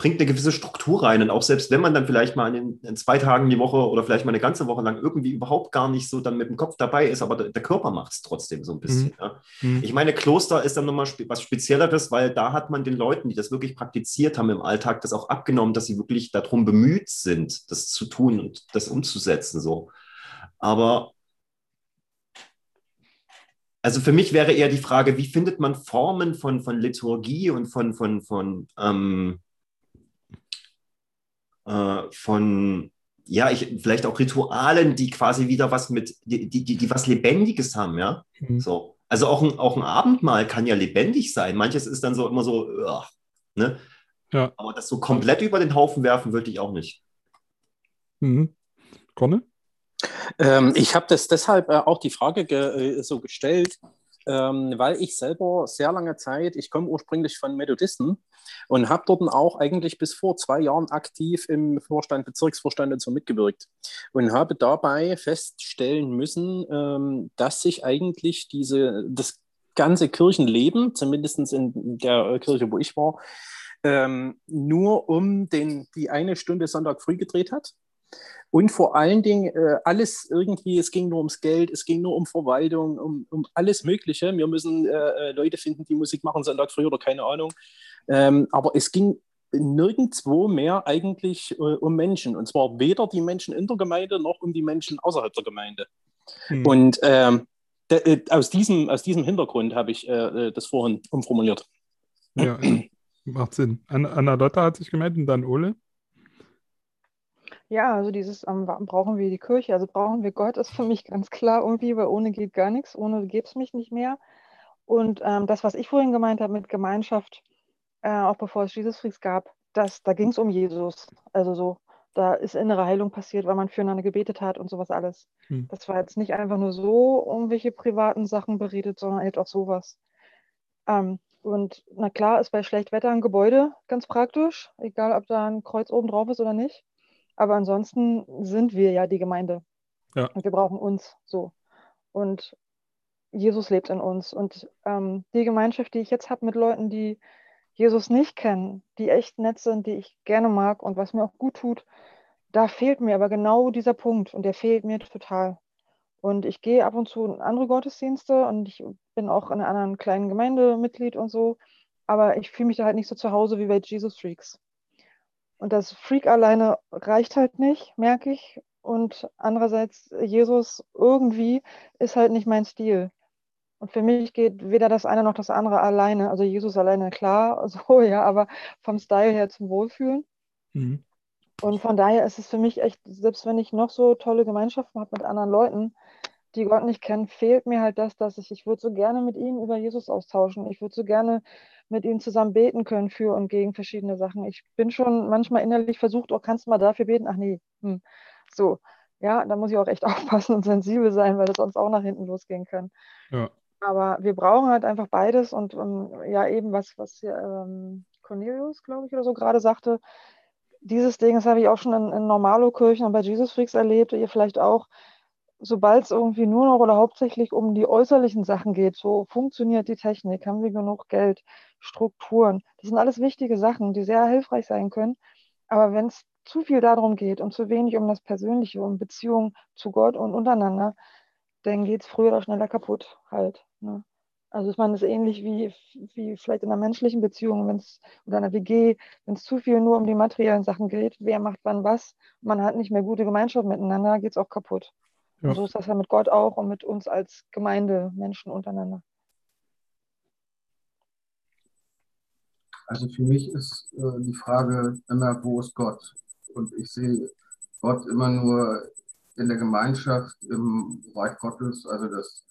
D: bringt eine gewisse Struktur rein. Und auch selbst wenn man dann vielleicht mal in, in, zwei Tagen die Woche oder vielleicht mal eine ganze Woche lang irgendwie überhaupt gar nicht so dann mit dem Kopf dabei ist, aber der, der Körper macht es trotzdem so ein bisschen. Mhm. Ja. Mhm. Ich meine, Kloster ist dann nochmal spe was Spezielleres, weil da hat man den Leuten, die das wirklich praktiziert haben im Alltag, das auch abgenommen, dass sie wirklich darum bemüht sind, das zu tun und das umzusetzen. So. Aber also für mich wäre eher die Frage, wie findet man Formen von, von Liturgie und von, von, von, ähm, äh, von ja, ich, vielleicht auch Ritualen, die quasi wieder was mit, die, die, die was Lebendiges haben, ja. Mhm. So. Also auch ein, auch ein Abendmahl kann ja lebendig sein. Manches ist dann so immer so, ugh, ne? Ja. Aber das so komplett über den Haufen werfen würde ich auch nicht.
A: Mhm. Conne?
C: Ähm, ich habe das deshalb äh, auch die Frage ge äh, so gestellt, ähm, weil ich selber sehr lange Zeit, ich komme ursprünglich von Methodisten und habe dort auch eigentlich bis vor zwei Jahren aktiv im Vorstand, Bezirksvorstand und so mitgewirkt und habe dabei feststellen müssen, ähm, dass sich eigentlich diese, das ganze Kirchenleben, zumindest in der Kirche, wo ich war, ähm, nur um den, die eine Stunde Sonntag früh gedreht hat. Und vor allen Dingen äh, alles irgendwie, es ging nur ums Geld, es ging nur um Verwaltung, um, um alles Mögliche. Wir müssen äh, äh, Leute finden, die Musik machen, Sonntag früh oder keine Ahnung. Ähm, aber es ging nirgendwo mehr eigentlich äh, um Menschen. Und zwar weder die Menschen in der Gemeinde noch um die Menschen außerhalb der Gemeinde. Hm. Und ähm, äh, aus, diesem, aus diesem Hintergrund habe ich äh, äh, das vorhin umformuliert.
A: Ja, macht Sinn. Anna Lotta hat sich gemeldet und dann Ole.
B: Ja, also dieses, ähm, brauchen wir die Kirche, also brauchen wir Gott, <laughs> ist für mich ganz klar irgendwie, weil ohne geht gar nichts, ohne gäbe es mich nicht mehr. Und ähm, das, was ich vorhin gemeint habe mit Gemeinschaft, äh, auch bevor es Jesus Freaks gab, das, da ging es um Jesus. Also so, da ist innere Heilung passiert, weil man füreinander gebetet hat und sowas alles. Hm. Das war jetzt nicht einfach nur so um welche privaten Sachen beredet, sondern halt auch sowas. Ähm, und na klar ist bei Schlechtwetter ein Gebäude ganz praktisch, egal ob da ein Kreuz oben drauf ist oder nicht. Aber ansonsten sind wir ja die Gemeinde. Ja. Und wir brauchen uns so. Und Jesus lebt in uns. Und ähm, die Gemeinschaft, die ich jetzt habe mit Leuten, die Jesus nicht kennen, die echt nett sind, die ich gerne mag und was mir auch gut tut, da fehlt mir aber genau dieser Punkt und der fehlt mir total. Und ich gehe ab und zu in andere Gottesdienste und ich bin auch in einer anderen kleinen Gemeinde Mitglied und so, aber ich fühle mich da halt nicht so zu Hause wie bei Jesus Freaks. Und das Freak alleine reicht halt nicht, merke ich. Und andererseits, Jesus irgendwie ist halt nicht mein Stil. Und für mich geht weder das eine noch das andere alleine. Also Jesus alleine, klar, <laughs> so ja, aber vom Style her zum Wohlfühlen. Mhm. Und von daher ist es für mich echt, selbst wenn ich noch so tolle Gemeinschaften habe mit anderen Leuten, die Gott nicht kennen, fehlt mir halt das, dass ich, ich würde so gerne mit ihnen über Jesus austauschen. Ich würde so gerne mit ihnen zusammen beten können für und gegen verschiedene Sachen. Ich bin schon manchmal innerlich versucht, oh, kannst du mal dafür beten? Ach nee, hm. so. Ja, da muss ich auch echt <laughs> aufpassen und sensibel sein, weil das sonst auch nach hinten losgehen kann. Ja. Aber wir brauchen halt einfach beides und um, ähm, ja, eben was, was ähm, Cornelius, glaube ich, oder so gerade sagte, dieses Ding, das habe ich auch schon in, in Normalo-Kirchen und bei Jesus Freaks erlebt, ihr vielleicht auch, sobald es irgendwie nur noch oder hauptsächlich um die äußerlichen Sachen geht, so funktioniert die Technik, haben wir genug Geld, Strukturen, das sind alles wichtige Sachen, die sehr hilfreich sein können. Aber wenn es zu viel darum geht und zu wenig um das Persönliche, um Beziehungen zu Gott und untereinander, dann geht es früher oder schneller kaputt halt. Ne? Also ich meine, das ist ähnlich wie, wie vielleicht in einer menschlichen Beziehung, wenn es oder einer WG, wenn es zu viel nur um die materiellen Sachen geht, wer macht wann was, man hat nicht mehr gute Gemeinschaft miteinander, geht es auch kaputt. Ja. Und so ist das ja mit Gott auch und mit uns als Gemeinde, Menschen untereinander.
G: Also für mich ist äh, die Frage immer, wo ist Gott? Und ich sehe Gott immer nur in der Gemeinschaft, im Reich Gottes, also das,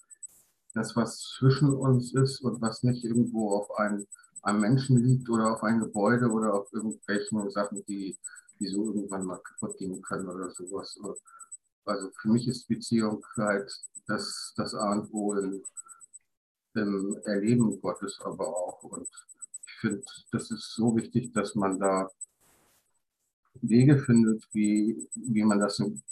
G: das, was zwischen uns ist und was nicht irgendwo auf ein, einem Menschen liegt oder auf ein Gebäude oder auf irgendwelchen Sachen, die, die so irgendwann mal kaputt gehen können oder sowas. Also für mich ist Beziehung halt das, das A und O im, Erleben Gottes aber auch. Und finde, das ist so wichtig, dass man da Wege findet, wie, wie man das in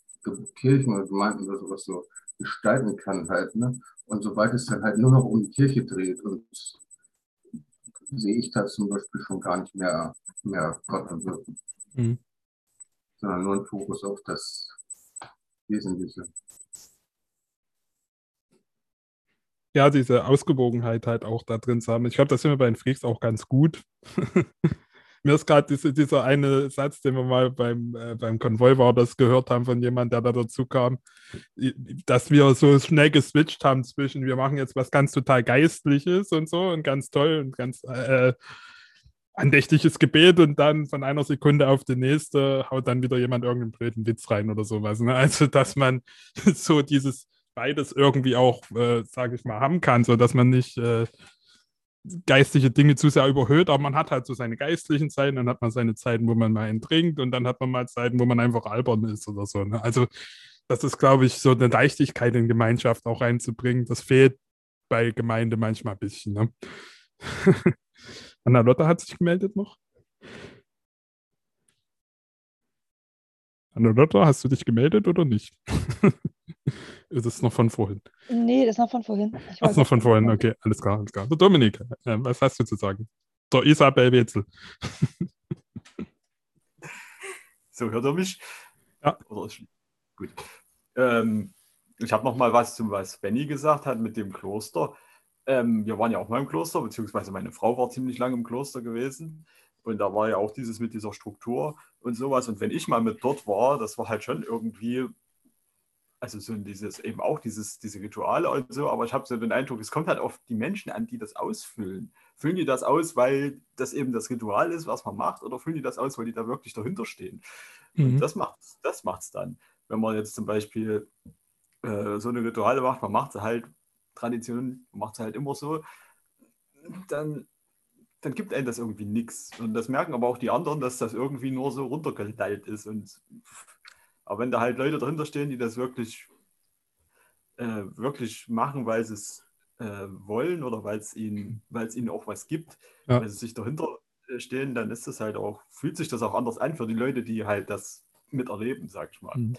G: Kirchen oder Gemeinden oder sowas so gestalten kann halt. Ne? Und sobald es dann halt nur noch um die Kirche dreht und sehe ich da zum Beispiel schon gar nicht mehr, mehr Gott und Wirken. Mhm. Sondern nur ein Fokus auf das Wesentliche.
A: Ja, diese Ausgewogenheit halt auch da drin zu haben. Ich glaube, das sind wir bei den Freaks auch ganz gut. <laughs> Mir ist gerade diese, dieser eine Satz, den wir mal beim, äh, beim Konvoi war, das gehört haben von jemandem, der da dazu kam, dass wir so schnell geswitcht haben zwischen, wir machen jetzt was ganz total Geistliches und so und ganz toll und ganz äh, andächtiges Gebet und dann von einer Sekunde auf die nächste haut dann wieder jemand irgendeinen blöden Witz rein oder sowas. Ne? Also, dass man <laughs> so dieses beides irgendwie auch, äh, sage ich mal, haben kann, so dass man nicht äh, geistliche Dinge zu sehr überhöht, aber man hat halt so seine geistlichen Zeiten, dann hat man seine Zeiten, wo man mal einen trinkt und dann hat man mal Zeiten, wo man einfach albern ist oder so. Ne? Also das ist, glaube ich, so eine Leichtigkeit in Gemeinschaft auch reinzubringen. Das fehlt bei Gemeinde manchmal ein bisschen. Ne? <laughs> Anna Lotte hat sich gemeldet noch. Anna Lotte, hast du dich gemeldet oder nicht? <laughs> ist es noch von vorhin?
B: Nee, das ist noch von vorhin.
A: Das ist noch von vorhin, okay, alles klar, alles klar. So, Dominik, äh, was hast du zu sagen? Der Isabel Wetzel. <laughs>
H: so, hört er mich?
A: Ja.
H: Gut. Ähm, ich habe noch mal was zum, was Benny gesagt hat mit dem Kloster. Ähm, wir waren ja auch mal im Kloster, beziehungsweise meine Frau war ziemlich lange im Kloster gewesen. Und da war ja auch dieses mit dieser Struktur und sowas. Und wenn ich mal mit dort war, das war halt schon irgendwie also so dieses eben auch dieses, diese Rituale und so, aber ich habe so den Eindruck, es kommt halt auf die Menschen an, die das ausfüllen. Füllen die das aus, weil das eben das Ritual ist, was man macht, oder füllen die das aus, weil die da wirklich dahinter stehen? Mhm. Und das macht es das macht's dann. Wenn man jetzt zum Beispiel äh, so eine Rituale macht, man macht sie halt Tradition, macht sie halt immer so, dann, dann gibt einem das irgendwie nichts. Und das merken aber auch die anderen, dass das irgendwie nur so runtergeleitet ist und aber wenn da halt Leute dahinter stehen, die das wirklich, äh, wirklich machen, weil sie es äh, wollen oder weil es ihnen, ihnen auch was gibt, ja. weil sie sich dahinter äh, stehen, dann ist das halt auch, fühlt sich das auch anders an für die Leute, die halt das miterleben, sag ich mal. Mhm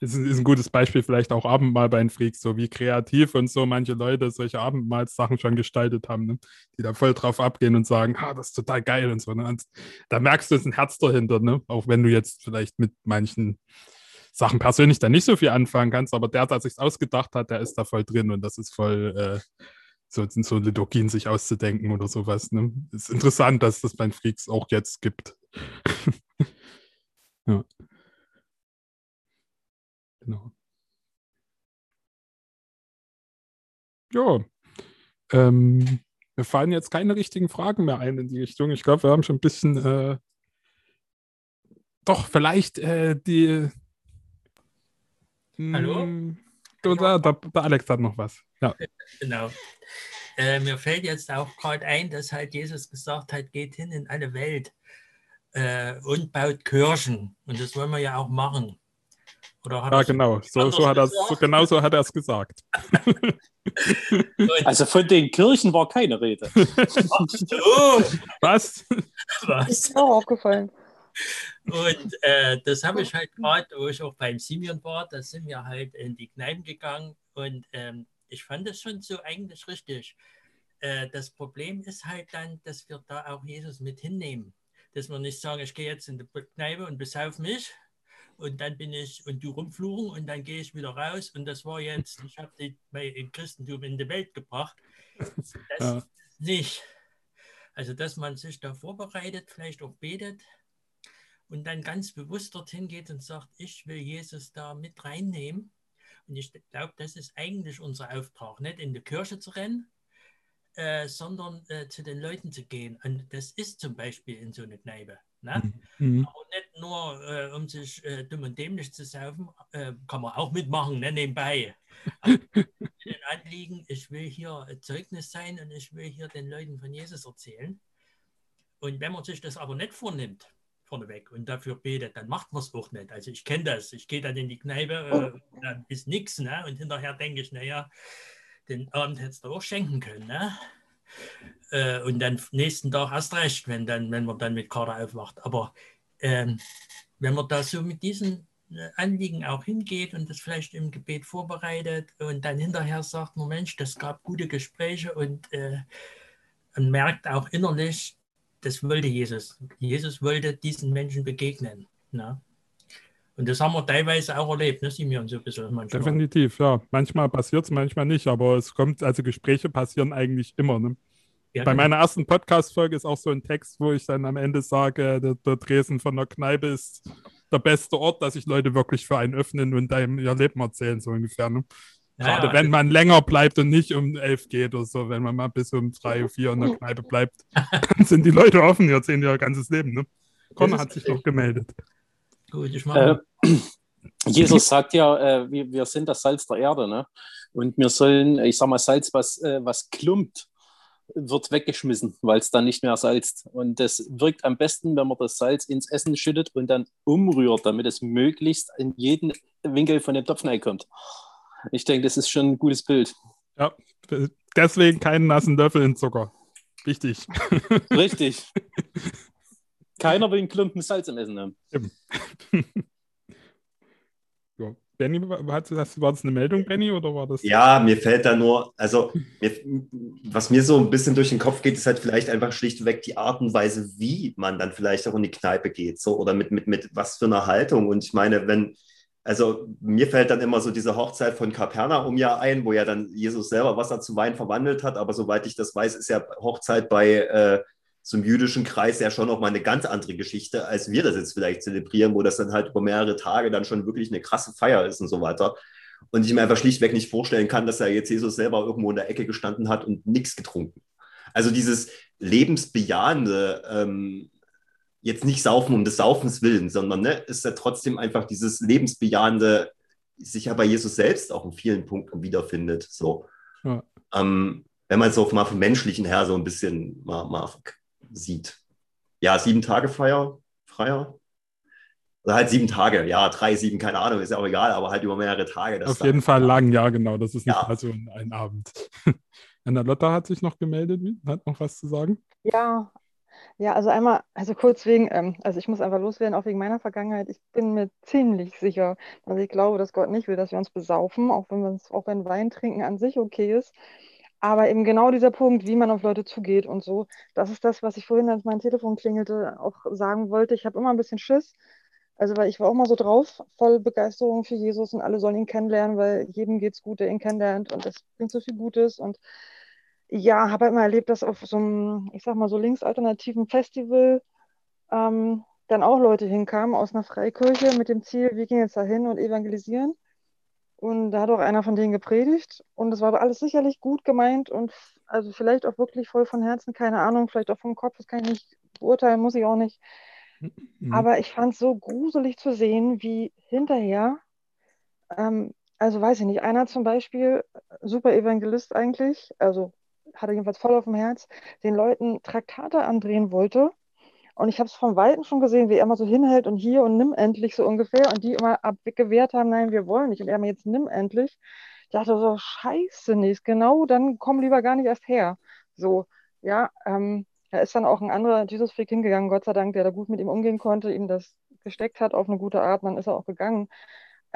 A: ist, ist ein gutes Beispiel, vielleicht auch Abendmahl bei den Freaks, so wie kreativ und so manche Leute solche Abendmahlsachen schon gestaltet haben, ne? die da voll drauf abgehen und sagen, ah, das ist total geil und so. Ne? Und da merkst du, es ist ein Herz dahinter, ne? auch wenn du jetzt vielleicht mit manchen Sachen persönlich da nicht so viel anfangen kannst, aber der, der sich ausgedacht hat, der ist da voll drin und das ist voll äh, so, so Liturgien sich auszudenken oder sowas. Ne? Ist interessant, dass das bei den Freaks auch jetzt gibt. <laughs> ja. Genau. Ja, ähm, mir fallen jetzt keine richtigen Fragen mehr ein in die Richtung. Ich glaube, wir haben schon ein bisschen, äh, doch, vielleicht äh, die.
F: Mh, Hallo?
A: Hm, der, der, der, Alex hat noch was. Ja.
F: Genau. Äh, mir fällt jetzt auch gerade ein, dass halt Jesus gesagt hat, geht hin in alle Welt äh, und baut Kirchen. Und das wollen wir ja auch machen.
A: Ja, genau. So, so hat so, genau so hat er es gesagt.
C: also von den Kirchen war keine Rede. <laughs>
F: oh.
A: Was?
B: Was? Ist auch aufgefallen.
F: Und äh, das habe ich halt gerade, wo ich auch beim Simeon war, da sind wir halt in die Kneipen gegangen und ähm, ich fand das schon so eigentlich richtig. Äh, das Problem ist halt dann, dass wir da auch Jesus mit hinnehmen. Dass wir nicht sagen, ich gehe jetzt in die Kneipe und besauf mich, und dann bin ich und du rumfluchen und dann gehe ich wieder raus und das war jetzt, ich habe mein Christentum in die Welt gebracht. Das ja. nicht. Also, dass man sich da vorbereitet, vielleicht auch betet und dann ganz bewusst dorthin geht und sagt, ich will Jesus da mit reinnehmen. Und ich glaube, das ist eigentlich unser Auftrag, nicht in die Kirche zu rennen, äh, sondern äh, zu den Leuten zu gehen. Und das ist zum Beispiel in so einer Kneipe. Ne?
A: Mhm.
F: Aber nicht nur, äh, um sich äh, dumm und dämlich zu saufen, äh, kann man auch mitmachen, ne, nebenbei. Mit den Anliegen, ich will hier Zeugnis sein und ich will hier den Leuten von Jesus erzählen. Und wenn man sich das aber nicht vornimmt, vorneweg und dafür betet, dann macht man es auch nicht. Also ich kenne das. Ich gehe dann in die Kneipe, äh, dann ist nichts. Ne? Und hinterher denke ich, naja, den Abend hättest du auch schenken können. Ne? Äh, und dann nächsten Tag erst recht, wenn, dann, wenn man dann mit Kader aufwacht. Aber ähm, wenn man da so mit diesen äh, Anliegen auch hingeht und das vielleicht im Gebet vorbereitet und dann hinterher sagt man, Mensch, das gab gute Gespräche und äh, man merkt auch innerlich, das wollte Jesus. Jesus wollte diesen Menschen begegnen. Ne? Und das haben wir teilweise auch erlebt, ne, Simeon, so ein bisschen manchmal.
A: Definitiv, ja. Manchmal passiert es, manchmal nicht, aber es kommt, also Gespräche passieren eigentlich immer. Ne?
F: Ja,
A: Bei
F: genau.
A: meiner ersten Podcast-Folge ist auch so ein Text, wo ich dann am Ende sage, der, der Dresden von der Kneipe ist der beste Ort, dass sich Leute wirklich für einen öffnen und einem ihr Leben erzählen, so ungefähr. Ne?
F: Ja,
A: Gerade
F: ja,
A: wenn man länger bleibt und nicht um elf geht oder so, wenn man mal bis um drei, vier in der Kneipe bleibt, <laughs> dann sind die Leute offen, die erzählen ihr ganzes Leben. Ne? Connor hat sich noch gemeldet.
F: Gut, ich
C: Äh,
F: mache. <clears throat>
C: Jesus sagt ja, äh, wir, wir sind das Salz der Erde, ne? Und wir sollen, ich sag mal, Salz, was, äh, was klumpt, wird weggeschmissen, weil es dann nicht mehr salzt. Und das wirkt am besten, wenn man das Salz ins Essen schüttet und dann umrührt, damit es möglichst in jeden Winkel von dem Topf kommt. Ich denke, das ist schon ein gutes Bild.
A: Ja, deswegen keinen nassen Löffel in Zucker. Wichtig. <laughs>
C: Richtig. Keiner will einen Klumpen Salz im Essen haben. <laughs>
A: Ja. Benny, hat, hast, war das eine Meldung, Benny, oder war das?
D: Ja, mir fällt da nur, also mir, was mir so ein bisschen durch den Kopf geht, ist halt vielleicht einfach schlichtweg die Art und Weise, wie man dann vielleicht auch in die Kneipe geht, so oder mit, mit, mit was für einer Haltung. Und ich meine, wenn, also mir fällt dann immer so diese Hochzeit von Kapernaum ja ein, wo ja dann Jesus selber Wasser zu Wein verwandelt hat, aber soweit ich das weiß, ist ja Hochzeit bei äh, zum jüdischen Kreis ja schon noch mal eine ganz andere Geschichte, als wir das jetzt vielleicht zelebrieren, wo das dann halt über mehrere Tage dann schon wirklich eine krasse Feier ist und so weiter. Und ich mir einfach schlichtweg nicht vorstellen kann, dass er jetzt Jesus selber irgendwo in der Ecke gestanden hat und nichts getrunken. Also dieses lebensbejahende, ähm, jetzt nicht saufen um des Saufens willen, sondern ne, ist ja trotzdem einfach dieses lebensbejahende, sich ja bei Jesus selbst auch in vielen Punkten wiederfindet. So.
A: Ja.
D: Ähm, wenn man es auch mal vom menschlichen her so ein bisschen mal, mal sieht. Ja, sieben Tage Feier, Freier. Oder halt sieben Tage, ja, drei, sieben, keine Ahnung, ist ja auch egal, aber halt über mehrere Tage. das
A: Auf jeden Fall lang, ja, genau. Das ist nicht
D: Ja.
A: mal so ein, Abend. <laughs> Anna Lotta hat sich noch gemeldet, hat noch was zu sagen.
B: Ja, ja, also einmal, also kurz wegen, ähm, also ich muss einfach loswerden, auch wegen meiner Vergangenheit. Ich bin mir ziemlich sicher, dass ich glaube, dass Gott nicht will, dass wir uns besaufen, auch wenn wir uns, auch wenn Wein trinken an sich okay ist. Aber eben genau dieser Punkt, wie man auf Leute zugeht und so, das ist das, was ich vorhin, als mein Telefon klingelte, auch sagen wollte. Ich habe immer ein bisschen Schiss. Also, weil ich war auch mal so drauf, voll Begeisterung für Jesus und alle sollen ihn kennenlernen, weil jedem geht's gut, der ihn kennenlernt und das bringt so viel Gutes. Und ja, habe halt mal erlebt, dass auf so einem, ich sag mal, so linksalternativen Festival ähm, dann auch Leute hinkamen aus einer Freikirche mit dem Ziel, wir gehen jetzt da hin und evangelisieren. Und da hat auch einer von denen gepredigt. Und es war aber alles sicherlich gut gemeint und also vielleicht auch wirklich voll von Herzen, keine Ahnung, vielleicht auch vom Kopf, das kann ich nicht beurteilen, muss ich auch nicht.
A: Mhm.
B: Aber ich fand es so gruselig zu sehen, wie hinterher, ähm, also weiß ich nicht, einer zum Beispiel, super Evangelist eigentlich, also hatte jedenfalls voll auf dem Herz, den Leuten Traktate andrehen wollte. Und ich habe es vom Weiten schon gesehen, wie er immer so hinhält und hier und nimm endlich so ungefähr. Und die immer abgewehrt haben, nein, wir wollen nicht. Und er mir jetzt nimm endlich. Ich dachte so, scheiße nicht, genau, dann komm lieber gar nicht erst her. So, ja, ähm, da ist dann auch ein anderer Jesus-Freak hingegangen, Gott sei Dank, der da gut mit ihm umgehen konnte, ihm das gesteckt hat auf eine gute Art, und dann ist er auch gegangen.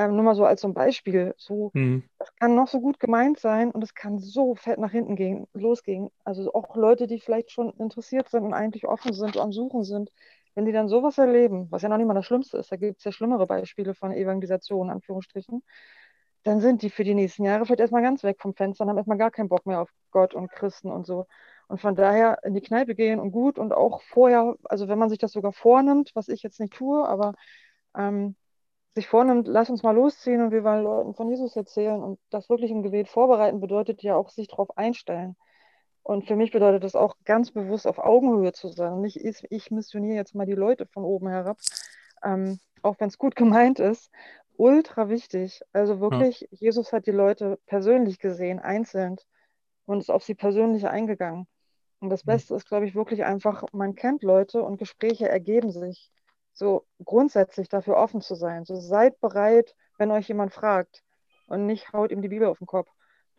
B: Ähm, nur mal so als so ein Beispiel. So,
A: Mhm.
B: das kann noch so gut gemeint sein und es kann so fett nach hinten gehen, losgehen. Also auch Leute, die vielleicht schon interessiert sind und eigentlich offen sind und am Suchen sind, wenn die dann sowas erleben, was ja noch nicht mal das Schlimmste ist, da gibt es ja schlimmere Beispiele von Evangelisation, Anführungsstrichen, dann sind die für die nächsten Jahre vielleicht erstmal ganz weg vom Fenster und haben erstmal gar keinen Bock mehr auf Gott und Christen und so. Und von daher in die Kneipe gehen und gut und auch vorher, also wenn man sich das sogar vornimmt, was ich jetzt nicht tue, aber ähm, sich vornimmt, lass uns mal losziehen und wir wollen Leuten von Jesus erzählen und das wirklich im Gebet vorbereiten bedeutet ja auch sich darauf einstellen. Und für mich bedeutet das auch ganz bewusst auf Augenhöhe zu sein. Und nicht, ich, ich missioniere jetzt mal die Leute von oben herab, ähm, auch wenn es gut <laughs> gemeint ist. Ultra wichtig. Also wirklich, ja. Jesus hat die Leute persönlich gesehen, einzeln, und ist auf sie persönlich eingegangen. Und das Beste ist, glaube ich, wirklich einfach, man kennt Leute und Gespräche ergeben sich. So grundsätzlich dafür offen zu sein. So seid bereit, wenn euch jemand fragt und nicht haut ihm die Bibel auf den Kopf.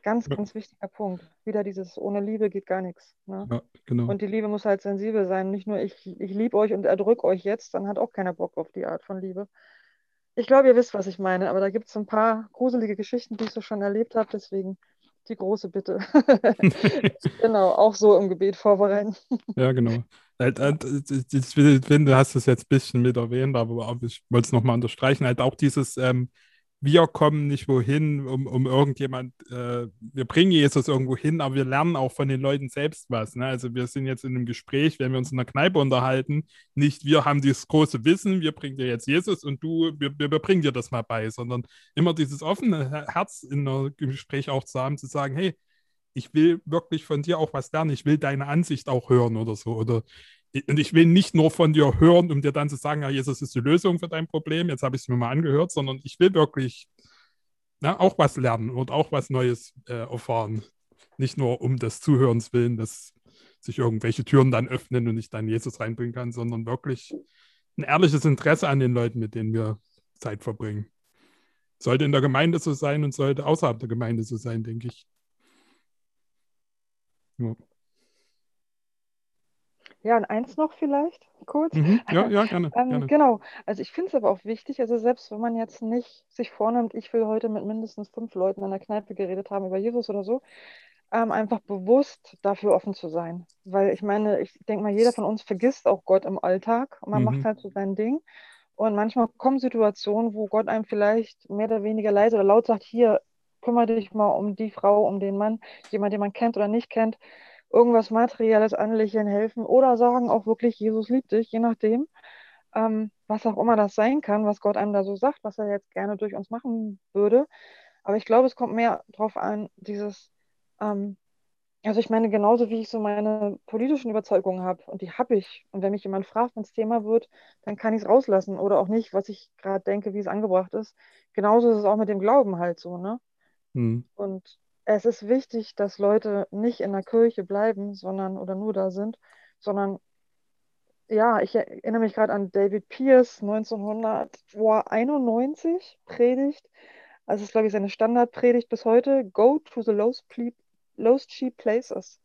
B: Ganz, ja. ganz wichtiger Punkt. Wieder dieses, ohne Liebe geht gar nichts. Ne? Ja, genau. Und die Liebe muss halt sensibel sein. Nicht nur ich, ich liebe euch und erdrück euch jetzt, dann hat auch keiner Bock auf die Art von Liebe. Ich glaube, ihr wisst, was ich meine, aber da gibt es ein paar gruselige Geschichten, die ich so schon erlebt habe. Deswegen die große Bitte. <laughs> <laughs> genau, auch so im Gebet vorbereiten.
A: ja, genau. Ich finde, du hast es jetzt ein bisschen mit erwähnt, aber ich wollte es nochmal unterstreichen. Halt auch dieses, ähm, wir kommen nicht wohin, um, um irgendjemand, äh, wir bringen Jesus irgendwo hin, aber wir lernen auch von den Leuten selbst was. Ne? Also wir sind jetzt in einem Gespräch, wenn wir uns in der Kneipe unterhalten, nicht wir haben dieses große Wissen, wir bringen dir jetzt Jesus und du, wir, wir bringen dir das mal bei, sondern immer dieses offene Herz in einem Gespräch auch zu haben, zu sagen, hey, ich will wirklich von dir auch was lernen, ich will deine Ansicht auch hören oder so. Oder und ich will nicht nur von dir hören, um dir dann zu sagen, ja, Jesus ist die Lösung für dein Problem, jetzt habe ich es mir mal angehört, sondern ich will wirklich na, auch was lernen und auch was Neues äh, erfahren. Nicht nur um des Zuhörens willen, dass sich irgendwelche Türen dann öffnen und ich dann Jesus reinbringen kann, sondern wirklich ein ehrliches Interesse an den Leuten, mit denen wir Zeit verbringen. Sollte in der Gemeinde so sein und sollte außerhalb der Gemeinde so sein, denke ich.
B: Ja. Ja, und eins noch vielleicht, kurz.
A: Mhm. Ja, ja, <laughs> gerne,
B: ähm,
A: gerne.
B: Genau, also ich finde es aber auch wichtig, also selbst wenn man jetzt nicht sich vornimmt, ich will heute mit mindestens fünf Leuten in der Kneipe geredet haben über Jesus oder so, ähm, einfach bewusst dafür offen zu sein. Weil ich meine, ich denke mal, jeder von uns vergisst auch Gott im Alltag und man mhm. macht halt so sein Ding. Und manchmal kommen Situationen, wo Gott einem vielleicht mehr oder weniger leise oder laut sagt, hier, kümmere dich mal um die Frau, um den Mann, jemand, den man kennt oder nicht kennt irgendwas Materielles anlächeln, helfen oder sagen auch wirklich, Jesus liebt dich, je nachdem, ähm, was auch immer das sein kann, was Gott einem da so sagt, was er jetzt gerne durch uns machen würde. Aber ich glaube, es kommt mehr darauf an, dieses, ähm, also ich meine, genauso wie ich so meine politischen Überzeugungen habe, und die habe ich, und wenn mich jemand fragt, wenn es Thema wird, dann kann ich es rauslassen oder auch nicht, was ich gerade denke, wie es angebracht ist. Genauso ist es auch mit dem Glauben halt so, ne? Hm. Und es ist wichtig, dass Leute nicht in der Kirche bleiben, sondern oder nur da sind, sondern ja, ich erinnere mich gerade an David Pierce 1991 predigt. Also ist, glaube ich, seine Standardpredigt bis heute. Go to the lowest, lowest cheap places.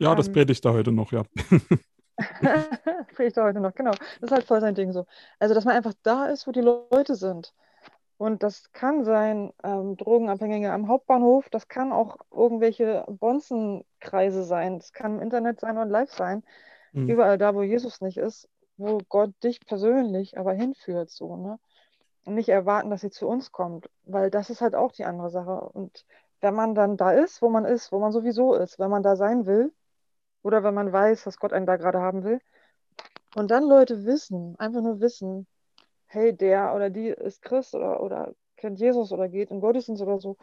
A: Ja, das ähm, predigt er heute noch, ja. <laughs> <laughs>
B: predigt er heute noch, genau. Das ist halt voll sein Ding so. Also, dass man einfach da ist, wo die Leute sind. Und das kann sein, ähm, Drogenabhängige am Hauptbahnhof, das kann auch irgendwelche Bonzenkreise sein, das kann im Internet sein und live sein. Mhm. Überall da, wo Jesus nicht ist, wo Gott dich persönlich aber hinführt, so, ne? Und nicht erwarten, dass sie zu uns kommt, weil das ist halt auch die andere Sache. Und wenn man dann da ist, wo man ist, wo man sowieso ist, wenn man da sein will, oder wenn man weiß, dass Gott einen da gerade haben will, und dann Leute wissen, einfach nur wissen, hey, der oder die ist Christ oder, oder kennt Jesus oder geht in Gottesdienst oder so,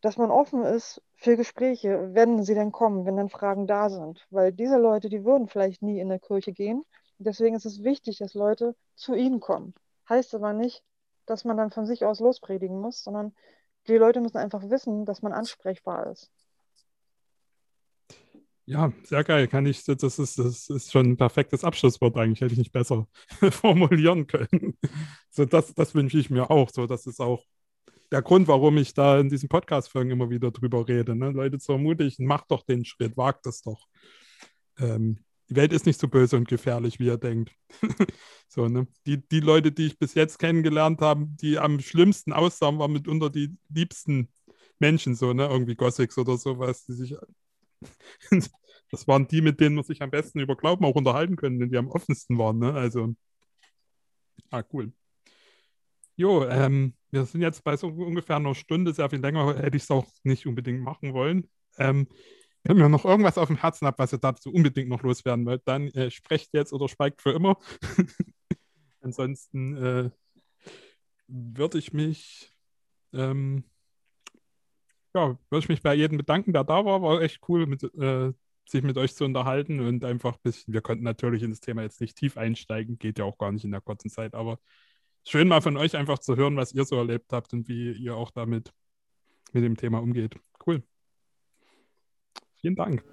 B: dass man offen ist für Gespräche, wenn sie denn kommen, wenn dann Fragen da sind. Weil diese Leute, die würden vielleicht nie in der Kirche gehen. Deswegen ist es wichtig, dass Leute zu ihnen kommen. Heißt aber nicht, dass man dann von sich aus lospredigen muss, sondern die Leute müssen einfach wissen, dass man ansprechbar ist.
A: Ja, sehr geil. Kann ich, das ist, das ist schon ein perfektes Abschlusswort eigentlich, hätte ich nicht besser <laughs> formulieren können. So, das, das wünsche ich mir auch. So, das ist auch der Grund, warum ich da in diesen Podcast-Folgen immer wieder drüber rede. Ne? Leute zu ermutigen, macht doch den Schritt, wagt es doch. Ähm, die Welt ist nicht so böse und gefährlich, wie ihr denkt. <laughs> so, ne? die, die Leute, die ich bis jetzt kennengelernt habe, die am schlimmsten aussahen, waren mitunter die liebsten Menschen, so, ne? Irgendwie Gothics oder sowas, die sich <laughs> das waren die, mit denen man sich am besten über Glauben auch unterhalten können, die am offensten waren. Ne? Also, ah, cool. Jo, ähm, wir sind jetzt bei so ungefähr einer Stunde, sehr viel länger hätte ich es auch nicht unbedingt machen wollen. Ähm, wenn ihr noch irgendwas auf dem Herzen habt, was ihr dazu unbedingt noch loswerden wollt, dann äh, sprecht jetzt oder schweigt für immer. <laughs> Ansonsten äh, würde ich mich ähm, ja, würde ich mich bei jedem bedanken, der da war. War echt cool, mit, äh, sich mit euch zu unterhalten und einfach ein bisschen, wir konnten natürlich in das Thema jetzt nicht tief einsteigen, geht ja auch gar nicht in der kurzen Zeit, aber schön mal von euch einfach zu hören, was ihr so erlebt habt und wie ihr auch damit mit dem Thema umgeht. Cool. Vielen Dank.